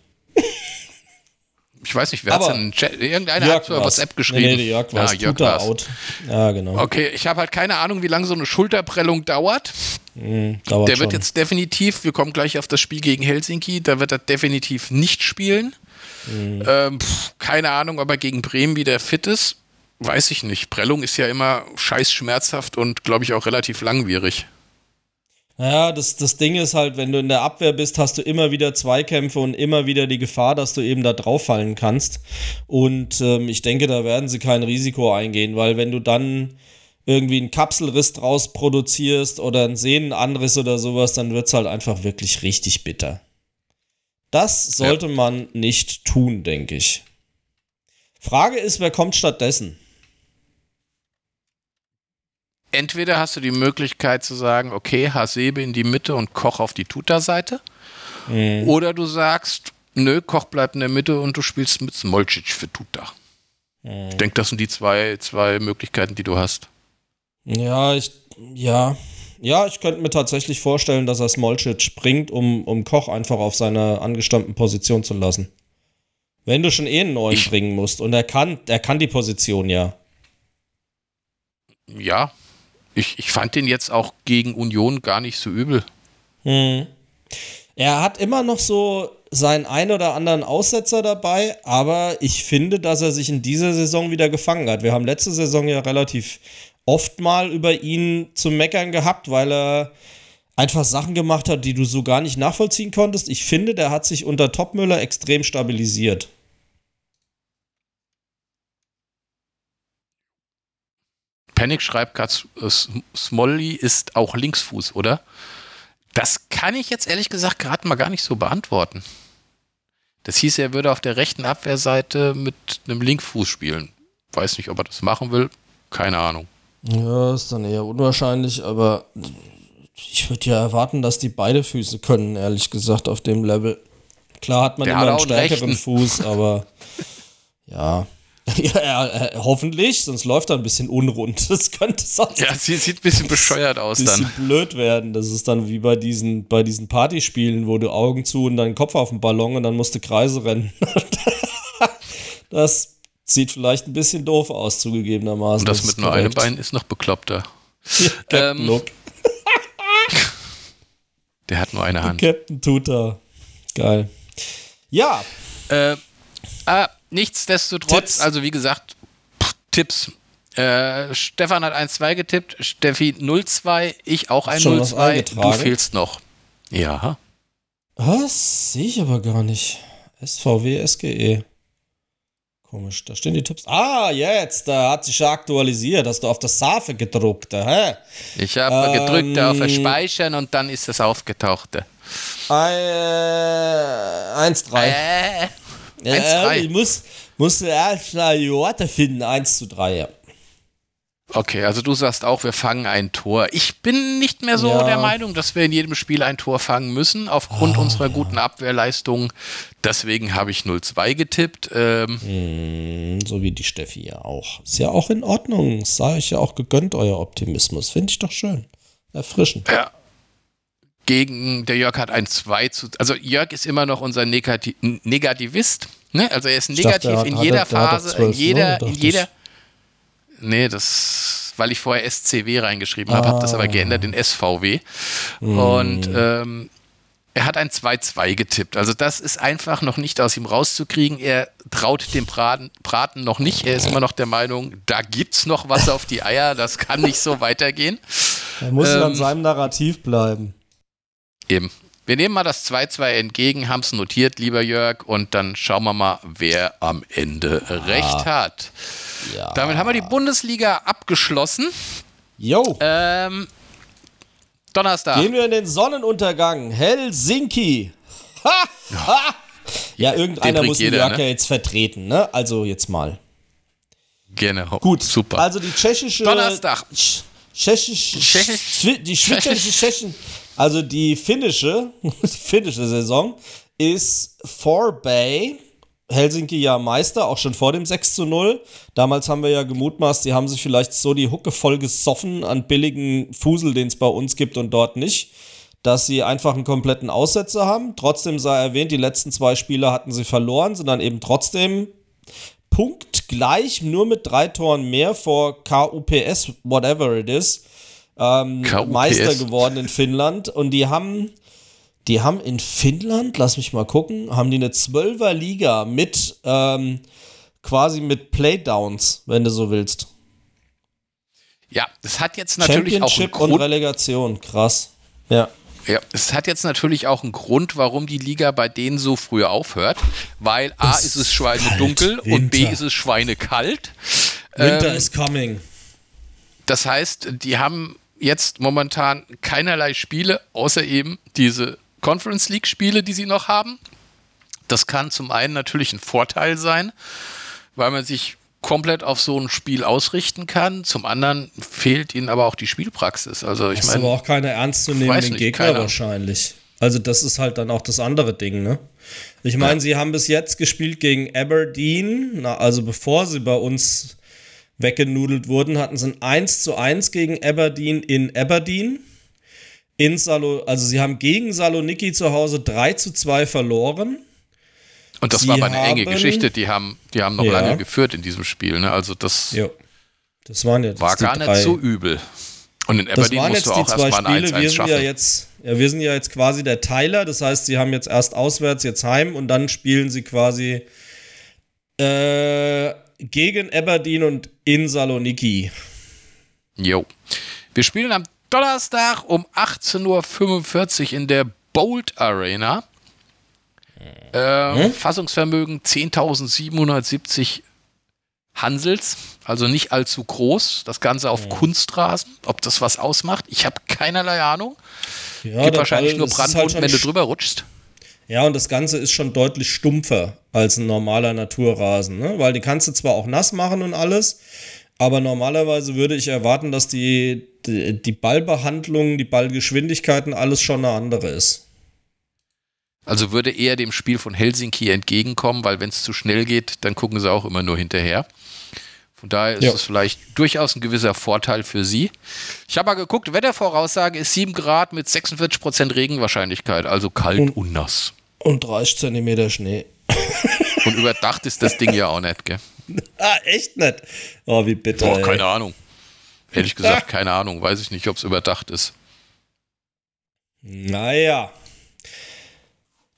Ich weiß nicht, wer hat denn Irgendeiner Jörg hat über WhatsApp geschrieben. Nee, nee, Jörg war ja, Jörg out. Ja, genau. Okay, ich habe halt keine Ahnung, wie lange so eine Schulterprellung dauert. Mhm, dauert der wird schon. jetzt definitiv, wir kommen gleich auf das Spiel gegen Helsinki, da wird er definitiv nicht spielen. Mhm. Ähm, pff, keine Ahnung, ob er gegen Bremen wieder fit ist. Weiß ich nicht. Prellung ist ja immer scheiß schmerzhaft und glaube ich auch relativ langwierig. Ja, das, das Ding ist halt, wenn du in der Abwehr bist, hast du immer wieder Zweikämpfe und immer wieder die Gefahr, dass du eben da drauf fallen kannst. Und ähm, ich denke, da werden sie kein Risiko eingehen, weil wenn du dann irgendwie einen Kapselriss draus produzierst oder einen Sehnenanriss oder sowas, dann wird es halt einfach wirklich richtig bitter. Das sollte ja. man nicht tun, denke ich. Frage ist, wer kommt stattdessen? Entweder hast du die Möglichkeit zu sagen, okay, Hasebe in die Mitte und Koch auf die Tuta-Seite. Mhm. Oder du sagst, nö, Koch bleibt in der Mitte und du spielst mit Smolcic für Tuta. Mhm. Ich denke, das sind die zwei, zwei Möglichkeiten, die du hast. Ja, ich, ja. Ja, ich könnte mir tatsächlich vorstellen, dass er Smolcic bringt, um, um Koch einfach auf seiner angestammten Position zu lassen. Wenn du schon eh einen neuen ich, bringen musst und er kann, er kann die Position ja. Ja, ich, ich fand den jetzt auch gegen Union gar nicht so übel. Hm. Er hat immer noch so seinen ein oder anderen Aussetzer dabei, aber ich finde, dass er sich in dieser Saison wieder gefangen hat. Wir haben letzte Saison ja relativ oft mal über ihn zu meckern gehabt, weil er einfach Sachen gemacht hat, die du so gar nicht nachvollziehen konntest. Ich finde, der hat sich unter Topmüller extrem stabilisiert. Panic schreibt gerade, Smolly ist auch Linksfuß, oder? Das kann ich jetzt ehrlich gesagt gerade mal gar nicht so beantworten. Das hieß, er würde auf der rechten Abwehrseite mit einem Linkfuß spielen. Weiß nicht, ob er das machen will. Keine Ahnung. Ja, ist dann eher unwahrscheinlich, aber ich würde ja erwarten, dass die beide Füße können, ehrlich gesagt, auf dem Level. Klar hat man der immer einen stärkeren einen Fuß, aber [laughs] ja. [laughs] Ja, äh, hoffentlich, sonst läuft er ein bisschen unrund. [laughs] Das könnte sonst. Ja, sie sieht ein bisschen [laughs] bescheuert aus dann. Ein bisschen blöd werden. Das ist dann wie bei diesen, bei diesen Partyspielen, wo du Augen zu und deinen Kopf auf den Ballon und dann musst du Kreise rennen. das sieht vielleicht ein bisschen doof aus, zugegebenermaßen. Und das, das mit nur einem Bein ist noch bekloppter. Ja, Captain ähm, Look. Der hat nur eine Hand. Captain Tuta. Geil. Ja. Äh, ah, Nichtsdestotrotz, Tipps. also wie gesagt, pff, Tipps. Äh, Stefan hat 1-2 getippt, Steffi 0-2, ich auch ein 0-2. Du fehlst noch. Ja. Was? Sehe ich aber gar nicht. SVW, SGE. Komisch, da stehen die Tipps. Ah, jetzt, da hat sich aktualisiert. Hast du auf das Safe gedruckt, hä? Ich habe ähm, gedrückt auf Speichern und dann ist es aufgetaucht. Äh, 1-3. Äh, 1-3. Ich muss, musste erst mal die Worte finden. 1 zu 3, ja. Okay, also du sagst auch, wir fangen ein Tor. Ich bin nicht mehr so ja. der Meinung, dass wir in jedem Spiel ein Tor fangen müssen, aufgrund oh, unserer ja. guten Abwehrleistung. Deswegen habe ich 0-2 getippt. Ähm, mm, so wie die Steffi ja auch. Ist ja auch in Ordnung. Sei euch ja auch gegönnt, euer Optimismus. Finde ich doch schön. Erfrischend. Ja, gegen, der Jörg hat ein 2 zu, also Jörg ist immer noch unser Negati Negativist, ne? Also er ist negativ dachte, in jeder Phase, in jeder, in jeder, nee, das, weil ich vorher SCW reingeschrieben ah. habe, habe das aber geändert in SVW hm. und ähm, er hat ein 2-2 getippt. Also das ist einfach noch nicht aus ihm rauszukriegen. Er traut dem Braten, Braten noch nicht. Er ist immer noch der Meinung, da gibt's noch was auf die Eier. Das kann nicht so [laughs] weitergehen. Er muss ähm, an seinem Narrativ bleiben. Eben. Wir nehmen mal das 2-2 entgegen, haben es notiert, lieber Jörg, und dann schauen wir mal, wer am Ende ja. recht hat. Ja. Damit haben wir die Bundesliga abgeschlossen. Jo. Ähm, Donnerstag. Gehen wir in den Sonnenuntergang. Helsinki. Ha! Ha! Ja, irgendeiner muss die Jacke ne? jetzt vertreten, ne? Also jetzt mal. Genau. Gut, super. Also die tschechische. Donnerstag. Tschechische. Tschechisch, die schwedische Tschechen. Also die finnische, [laughs] die finnische Saison ist Forbay Helsinki ja Meister, auch schon vor dem 6 zu 0. Damals haben wir ja gemutmaßt, die haben sich vielleicht so die Hucke voll gesoffen an billigen Fusel, den es bei uns gibt und dort nicht, dass sie einfach einen kompletten Aussetzer haben. Trotzdem sei erwähnt, die letzten zwei Spiele hatten sie verloren, sind dann eben trotzdem punktgleich, nur mit drei Toren mehr vor KUPS, whatever it is, ähm, Meister geworden in Finnland. Und die haben die haben in Finnland, lass mich mal gucken, haben die eine Zwölfer Liga mit ähm, quasi mit Playdowns, wenn du so willst. Ja, es hat jetzt natürlich auch einen Grund. und Relegation, krass. Ja. Ja, es hat jetzt natürlich auch einen Grund, warum die Liga bei denen so früh aufhört, weil A es ist es schweinedunkel und B ist es schweinekalt. Winter ähm, is coming. Das heißt, die haben jetzt momentan keinerlei Spiele, außer eben diese Conference League Spiele, die sie noch haben. Das kann zum einen natürlich ein Vorteil sein, weil man sich komplett auf so ein Spiel ausrichten kann. Zum anderen fehlt ihnen aber auch die Spielpraxis. Also ich meine, aber auch keine ernstzunehmenden Gegner keiner. wahrscheinlich. Also das ist halt dann auch das andere Ding, ne? Ich meine, ja. sie haben bis jetzt gespielt gegen Aberdeen, na, also bevor sie bei uns weggenudelt wurden, hatten sie ein 1 zu 1 gegen Aberdeen in Aberdeen in Salo, also sie haben gegen Saloniki zu Hause 3 zu 2 verloren. Und das sie war aber eine enge Geschichte, die haben, die haben noch ja. lange geführt in diesem Spiel. Ne? Also das, jo. das waren jetzt war gar nicht so übel. Und in Aberdeen das musst du auch erstmal ein 1-1 schaffen. Ja jetzt, ja, wir sind ja jetzt quasi der Teiler, das heißt, sie haben jetzt erst auswärts, jetzt heim und dann spielen sie quasi äh, gegen Aberdeen und in Saloniki. Jo. Wir spielen am Donnerstag um 18.45 Uhr in der Bolt Arena. Äh? Fassungsvermögen 10.770 Hansels, also nicht allzu groß. Das Ganze auf hm. Kunstrasen. Ob das was ausmacht, ich habe keinerlei Ahnung. Ja, Gibt wahrscheinlich Ball, nur Brandwunden, halt wenn du drüber rutschst. Ja, und das Ganze ist schon deutlich stumpfer als ein normaler Naturrasen, ne? weil die kannst du zwar auch nass machen und alles, aber normalerweise würde ich erwarten, dass die, die, die Ballbehandlung, die Ballgeschwindigkeiten, alles schon eine andere ist. Also würde eher dem Spiel von Helsinki entgegenkommen, weil wenn es zu schnell geht, dann gucken sie auch immer nur hinterher. Von daher ist es vielleicht durchaus ein gewisser Vorteil für sie. Ich habe mal geguckt, Wettervoraussage ist 7 Grad mit 46% Regenwahrscheinlichkeit, also kalt und, und nass. Und 30 Zentimeter Schnee. [laughs] Und überdacht ist das Ding ja auch nicht, gell? [laughs] ah, echt nicht? Oh, wie bitter. Boah, keine Ahnung. Ehrlich gesagt, [laughs] keine Ahnung. Weiß ich nicht, ob es überdacht ist. Naja.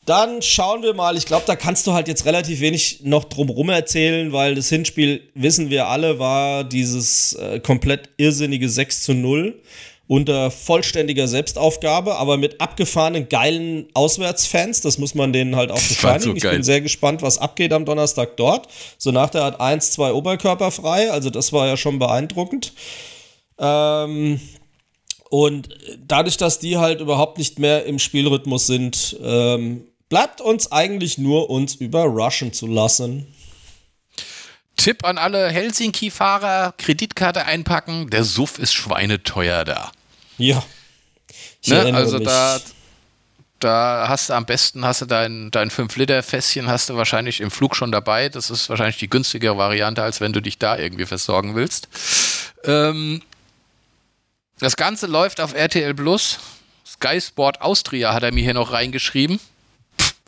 Dann schauen wir mal. Ich glaube, da kannst du halt jetzt relativ wenig noch drumrum erzählen, weil das Hinspiel, wissen wir alle, war dieses äh, komplett irrsinnige 6 zu 0 unter vollständiger Selbstaufgabe, aber mit abgefahrenen, geilen Auswärtsfans. Das muss man denen halt auch bescheinigen. So ich bin sehr gespannt, was abgeht am Donnerstag dort. So nach der hat 1, 2 Oberkörper frei. Also das war ja schon beeindruckend. Ähm, und dadurch, dass die halt überhaupt nicht mehr im Spielrhythmus sind, ähm, bleibt uns eigentlich nur, uns überraschen zu lassen. Tipp an alle Helsinki-Fahrer: Kreditkarte einpacken. Der Suff ist schweineteuer da. Ja. Ne? Also mich. da, da hast du am besten hast du dein, dein 5-Liter-Fässchen hast du wahrscheinlich im Flug schon dabei. Das ist wahrscheinlich die günstigere Variante, als wenn du dich da irgendwie versorgen willst. Ähm, das Ganze läuft auf RTL Plus. Sky Sport Austria hat er mir hier noch reingeschrieben.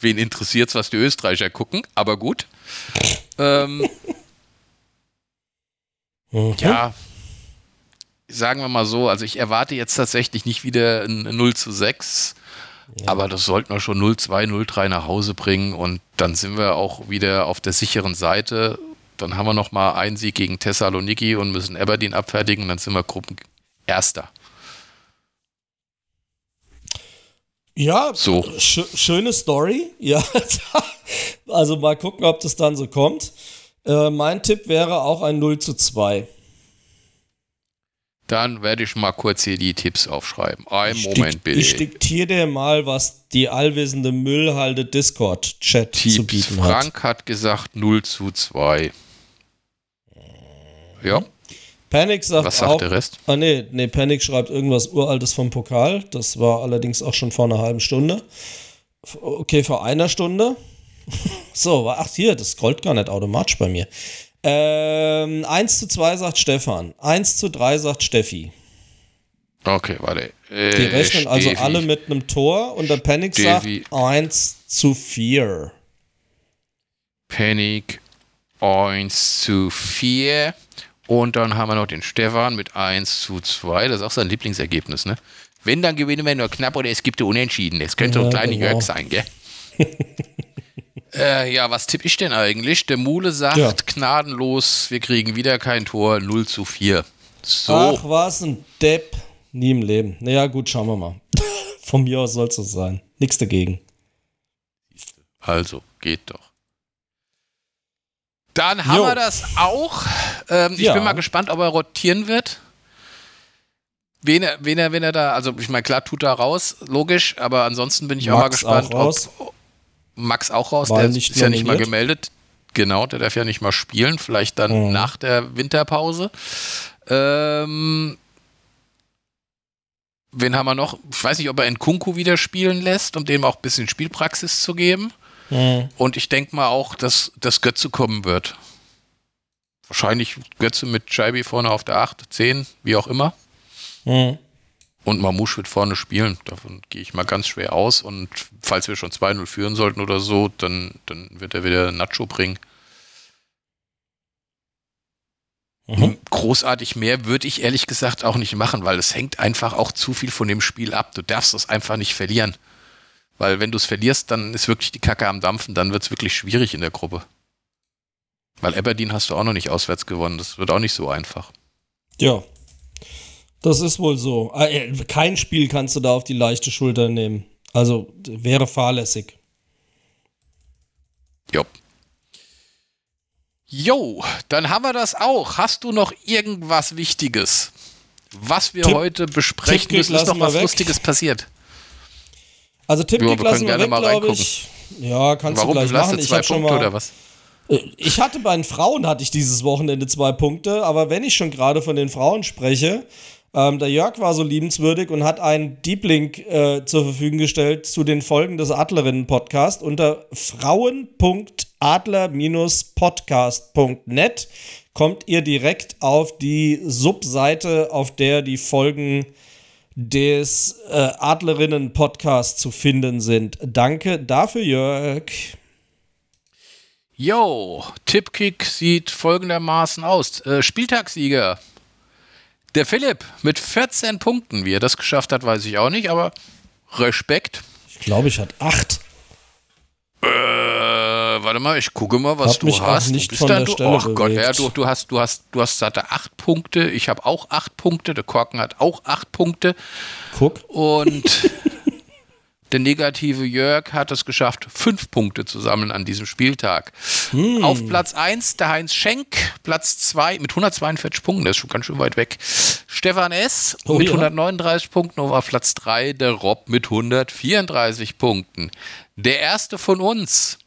Wen interessiert's, was die Österreicher gucken, aber gut. ähm, mhm. Ja, sagen wir mal so, also ich erwarte jetzt tatsächlich nicht wieder ein 0 zu 6, ja. aber das sollten wir schon 0-2, 0-3 nach Hause bringen und dann sind wir auch wieder auf der sicheren Seite. Dann haben wir noch mal einen Sieg gegen Thessaloniki und müssen Aberdeen abfertigen und dann sind wir Gruppenerster. Ja, so. Sch schöne Story. Ja, [laughs] also mal gucken, ob das dann so kommt. Äh, mein Tipp wäre auch ein 0 zu 2. Dann werde ich mal kurz hier die Tipps aufschreiben. Ein Moment bitte. Ich diktiere dir mal, was die allwissende Müllhalde Discord-Chat zu bieten Frank hat. Frank hat gesagt 0 zu 2. Ja. Panic sagt Was sagt auch, der Rest? Ah, nee, nee, Panic schreibt irgendwas Uraltes vom Pokal. Das war allerdings auch schon vor einer halben Stunde. Okay, vor einer Stunde. [laughs] So, ach hier, das scrollt gar nicht automatisch bei mir. Ähm, 1 zu 2 sagt Stefan. 1 zu 3 sagt Steffi. Okay, warte. Äh, Die rechnen also alle mit einem Tor und der Panic Devi. sagt 1 zu 4. Panic 1 zu 4. Und dann haben wir noch den Stefan mit 1 zu 2. Das ist auch sein Lieblingsergebnis, ne? Wenn, dann gewinnen wir nur knapp oder es gibt Unentschieden. Es könnte ja, so ein kleiner genau. Jörg sein, gell? [laughs] äh, ja, was tippe ich denn eigentlich? Der Mule sagt ja. gnadenlos, wir kriegen wieder kein Tor, 0 zu 4. So. Ach, was ein Depp. Nie im Leben. Naja, gut, schauen wir mal. [laughs] Von mir aus soll es so sein. Nichts dagegen. Also, geht doch. Dann haben jo. wir das auch. Ähm, ich ja. bin mal gespannt, ob er rotieren wird. Wen er, wen er, wen er da, also ich meine, klar tut er raus, logisch, aber ansonsten bin ich Max auch mal gespannt, auch ob Max auch raus, War der ist ja nicht mal gemeldet. Genau, der darf ja nicht mal spielen, vielleicht dann mhm. nach der Winterpause. Ähm, wen haben wir noch? Ich weiß nicht, ob er in Kunku wieder spielen lässt, um dem auch ein bisschen Spielpraxis zu geben. Mhm. Und ich denke mal auch, dass das Götze kommen wird. Wahrscheinlich Götze mit Scheibi vorne auf der 8, 10, wie auch immer. Mhm. Und Mamouche wird vorne spielen. Davon gehe ich mal ganz schwer aus. Und falls wir schon 2-0 führen sollten oder so, dann, dann wird er wieder Nacho bringen. Mhm. Großartig mehr würde ich ehrlich gesagt auch nicht machen, weil es hängt einfach auch zu viel von dem Spiel ab. Du darfst es einfach nicht verlieren. Weil wenn du es verlierst, dann ist wirklich die Kacke am Dampfen, dann wird es wirklich schwierig in der Gruppe. Weil Aberdeen hast du auch noch nicht auswärts gewonnen. Das wird auch nicht so einfach. Ja, das ist wohl so. Äh, kein Spiel kannst du da auf die leichte Schulter nehmen. Also wäre fahrlässig. Jo. Jo, dann haben wir das auch. Hast du noch irgendwas Wichtiges, was wir Tipp, heute besprechen müssen? Ist noch was weg. Lustiges passiert? Also Tippkick lassen wir weg, glaube ich. Ja, kannst Warum? du gleich machen. Ich zwei Punkte mal, oder was? Äh, ich hatte bei den Frauen hatte ich dieses Wochenende zwei Punkte, aber wenn ich schon gerade von den Frauen spreche, ähm, der Jörg war so liebenswürdig und hat einen Deep Link äh, zur Verfügung gestellt zu den Folgen des Adlerinnen-Podcasts unter frauen.adler-podcast.net kommt ihr direkt auf die Subseite, auf der die Folgen des äh, Adlerinnen-Podcasts zu finden sind. Danke dafür, Jörg. Yo, Tippkick sieht folgendermaßen aus. Äh, Spieltagssieger der Philipp mit 14 Punkten, wie er das geschafft hat, weiß ich auch nicht, aber Respekt. Ich glaube, ich hatte 8. Warte mal, ich gucke mal, was Hab du mich hast. Nicht von der Stelle Ach Gott, ja, du, du hast, du hast, du hast satte 8 Punkte. Ich habe auch 8 Punkte. Der Korken hat auch 8 Punkte. Guck. Und [laughs] Der negative Jörg hat es geschafft, fünf Punkte zu sammeln an diesem Spieltag. Hm. Auf Platz 1 der Heinz Schenk, Platz 2 mit 142 Punkten, der ist schon ganz schön weit weg. Stefan S. Oh, mit ja. 139 Punkten und auf Platz 3 der Rob mit 134 Punkten. Der erste von uns,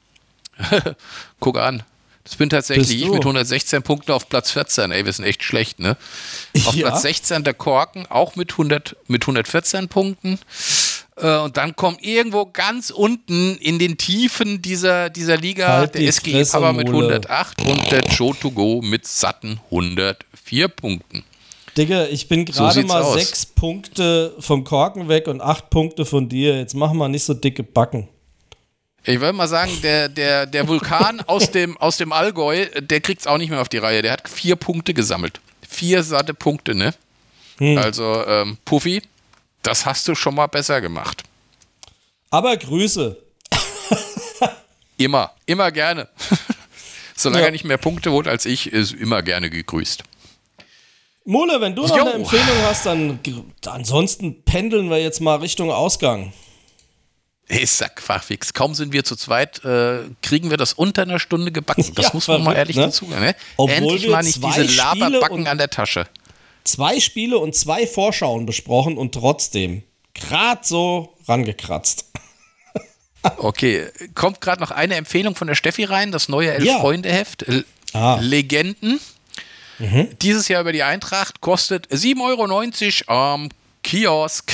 [laughs] guck an, das bin tatsächlich ich mit 116 Punkten auf Platz 14. Ey, wir sind echt schlecht, ne? Auf ja. Platz 16 der Korken, auch mit, 100, mit 114 Punkten. Äh, und dann kommt irgendwo ganz unten in den Tiefen dieser, dieser Liga halt der SG Fresse, Papa mit 108 und der Joe to go mit satten 104 Punkten. Digga, ich bin gerade so mal aus. sechs Punkte vom Korken weg und acht Punkte von dir. Jetzt machen wir nicht so dicke Backen. Ich würde mal sagen, der, der, der Vulkan [laughs] aus dem, aus dem Allgäu, der kriegt es auch nicht mehr auf die Reihe. Der hat vier Punkte gesammelt. Vier satte Punkte, ne? Hm. Also, ähm, Puffy, das hast du schon mal besser gemacht. Aber Grüße. immer, immer gerne. [laughs] Solange ja. er nicht mehr Punkte holt als ich, ist immer gerne gegrüßt. Mole, wenn du noch jo. eine Empfehlung hast, dann ansonsten pendeln wir jetzt mal Richtung Ausgang. Ich sag fachfix, kaum sind wir zu zweit, äh, kriegen wir das unter einer Stunde gebacken. [laughs] Das ja, muss man mal ehrlich ne? dazu sagen. Ne? Endlich mal nicht diese Laberbacken an der Tasche zwei Spiele und zwei Vorschauen besprochen und trotzdem gerade so rangekratzt. [laughs] okay, kommt gerade noch eine Empfehlung von der Steffi rein, das neue Elf-Freunde-Heft, ah. Legenden. Mhm. Dieses Jahr über die Eintracht kostet 7,90 Euro am Kiosk.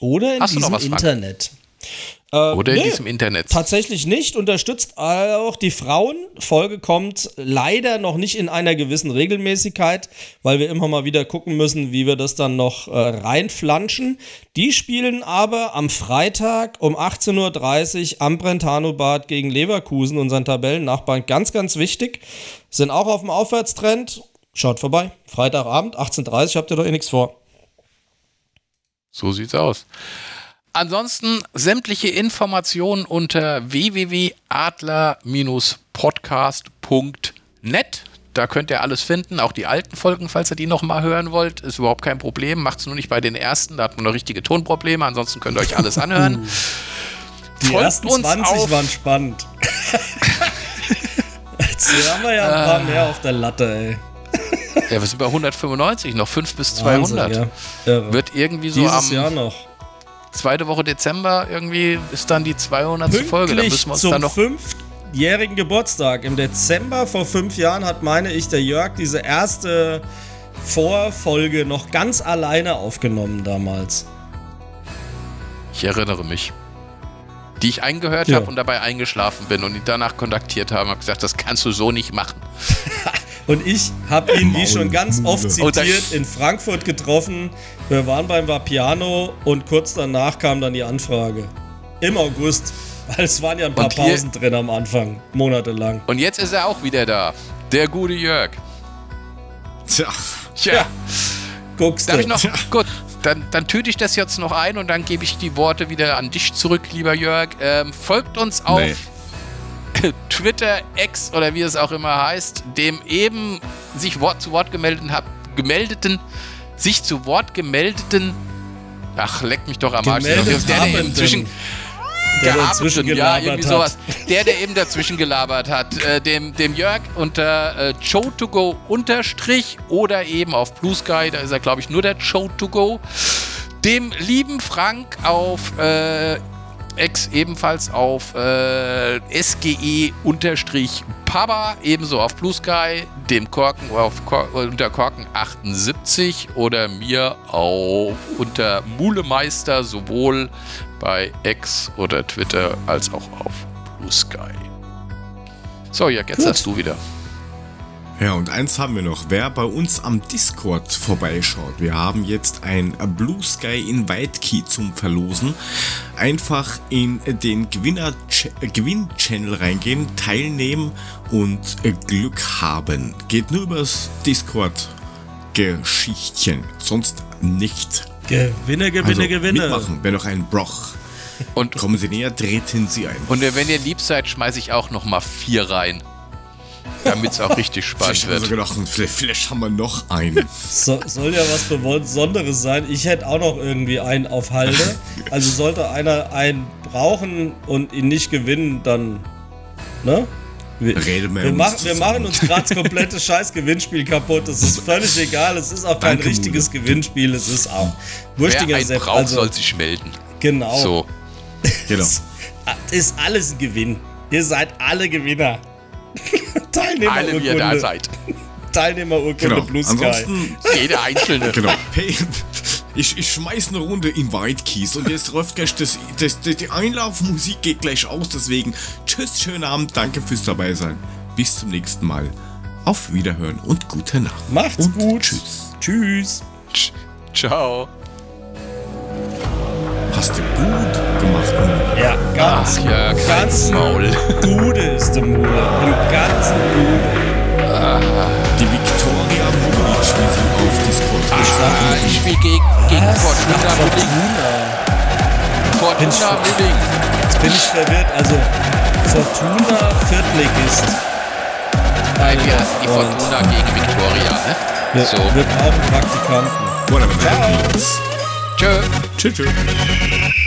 Oder in Hast diesem Internet. Äh, Oder in nee, diesem Internet. Tatsächlich nicht. Unterstützt auch die Frauen. Folge kommt leider noch nicht in einer gewissen Regelmäßigkeit, weil wir immer mal wieder gucken müssen, wie wir das dann noch äh, reinflanschen. Die spielen aber am Freitag um 18.30 Uhr am Brentano-Bad gegen Leverkusen, unseren Tabellennachbarn. Ganz, ganz wichtig. Sind auch auf dem Aufwärtstrend. Schaut vorbei. Freitagabend, 18.30 Uhr, habt ihr doch eh nichts vor. So sieht's aus. Ansonsten sämtliche Informationen unter www.adler-podcast.net. Da könnt ihr alles finden, auch die alten Folgen, falls ihr die nochmal hören wollt. Ist überhaupt kein Problem. Macht es nur nicht bei den ersten, da hat man noch richtige Tonprobleme. Ansonsten könnt ihr euch alles anhören. [laughs] die Folgt ersten 20 waren spannend. [laughs] Jetzt haben wir ja ein paar mehr auf der Latte, ey. [laughs] Ja, wir sind bei 195, noch 5 bis 200. Wahnsinn, ja. Wird irgendwie so Dieses am Jahr noch zweite Woche Dezember irgendwie ist dann die 200. Pünktlich Folge. Da müssen wir uns zum dann noch. fünfjährigen Geburtstag. Im Dezember vor fünf Jahren hat, meine ich, der Jörg diese erste Vorfolge noch ganz alleine aufgenommen damals. Ich erinnere mich. Die ich eingehört ja. habe und dabei eingeschlafen bin und ihn danach kontaktiert habe und habe gesagt, das kannst du so nicht machen. [laughs] Und ich habe ihn, wie schon ganz oft zitiert, in Frankfurt getroffen. Wir waren beim Vapiano und kurz danach kam dann die Anfrage. Im August. Weil [laughs] es waren ja ein paar Pausen drin am Anfang, monatelang. Und jetzt ist er auch wieder da. Der gute Jörg. Tja. Tja. Ja. Guckst Darf du. ich noch? Tja. Gut, dann, dann tüte ich das jetzt noch ein und dann gebe ich die Worte wieder an dich zurück, lieber Jörg. Ähm, folgt uns auf nee. [laughs] Twitter, X oder wie es auch immer heißt, dem eben sich Wort zu Wort gemeldeten, gemeldeten sich zu Wort gemeldeten, ach, leck mich doch am Arsch, der, der, inzwischen der dazwischen ja, irgendwie sowas. Der, der eben dazwischen gelabert hat, äh, dem, dem Jörg unter äh, Joe2Go unterstrich oder eben auf Blue Sky, da ist er, glaube ich, nur der Joe2Go. Dem lieben Frank auf äh, X ebenfalls auf äh, SGE-Paba, ebenso auf Blue Sky, dem Korken auf Kor unter Korken 78 oder mir auch unter Mulemeister sowohl bei X oder Twitter als auch auf Blue Sky. So, ja, jetzt Gut. hast du wieder. Ja, und eins haben wir noch. Wer bei uns am Discord vorbeischaut, wir haben jetzt ein Blue Sky Invite Key zum Verlosen. Einfach in den Gewinn-Channel reingehen, teilnehmen und Glück haben. Geht nur übers Discord-Geschichtchen, sonst nicht. Gewinne, Gewinne, also Gewinne. Mitmachen, wer noch einen Broch. Und kommen Sie näher, treten Sie ein. Und wenn ihr lieb seid, schmeiße ich auch noch mal vier rein damit es auch richtig spannend vielleicht wird. Gedacht, vielleicht, vielleicht haben wir noch einen. So, soll ja was Besonderes sein. Ich hätte auch noch irgendwie einen auf Halde. Also sollte einer einen brauchen und ihn nicht gewinnen, dann. Ne? Wir, wir, wir, machen, wir machen uns gerade das komplette [laughs] Scheiß-Gewinnspiel kaputt. Das ist völlig egal. Es ist auch kein Danke, richtiges Mule. Gewinnspiel. Es ist auch wurstiger Wer einen braucht, also, soll sich melden. Genau. So. [laughs] Genau. Das ist alles ein Gewinn. Ihr seid alle Gewinner. [laughs] Teilnehmerurkunde. Alle, wie ihr da seid. Teilnehmerurkunde genau. Blue Sky. Ansonsten, jede einzelne. Genau. Hey, ich, ich schmeiß eine Runde in White Keys und jetzt läuft gleich das, das, das, die Einlaufmusik geht gleich aus. Deswegen tschüss, schönen Abend, danke fürs dabei sein. Bis zum nächsten Mal. Auf Wiederhören und gute Nacht. Macht's und gut. Tschüss. Tschüss. Ciao. Hast du gut gemacht, Mule. Ja, ganz, Ach, ja, ganz Maul. Gute ist der Mule. Im ganzen. Ah. Die Victoria Mulic, wie sie auf Discord Ah, ich spiele gegen, gegen Fortuna Muling. Fortuna Muling. Jetzt bin ich verwirrt. Also, Fortuna Viertligist. Nein, wir hatten die Fortuna gegen Victoria, ne? Ja, so. Wir brauchen Praktikanten. Ciao. Tschö. Tschüss. tschüss.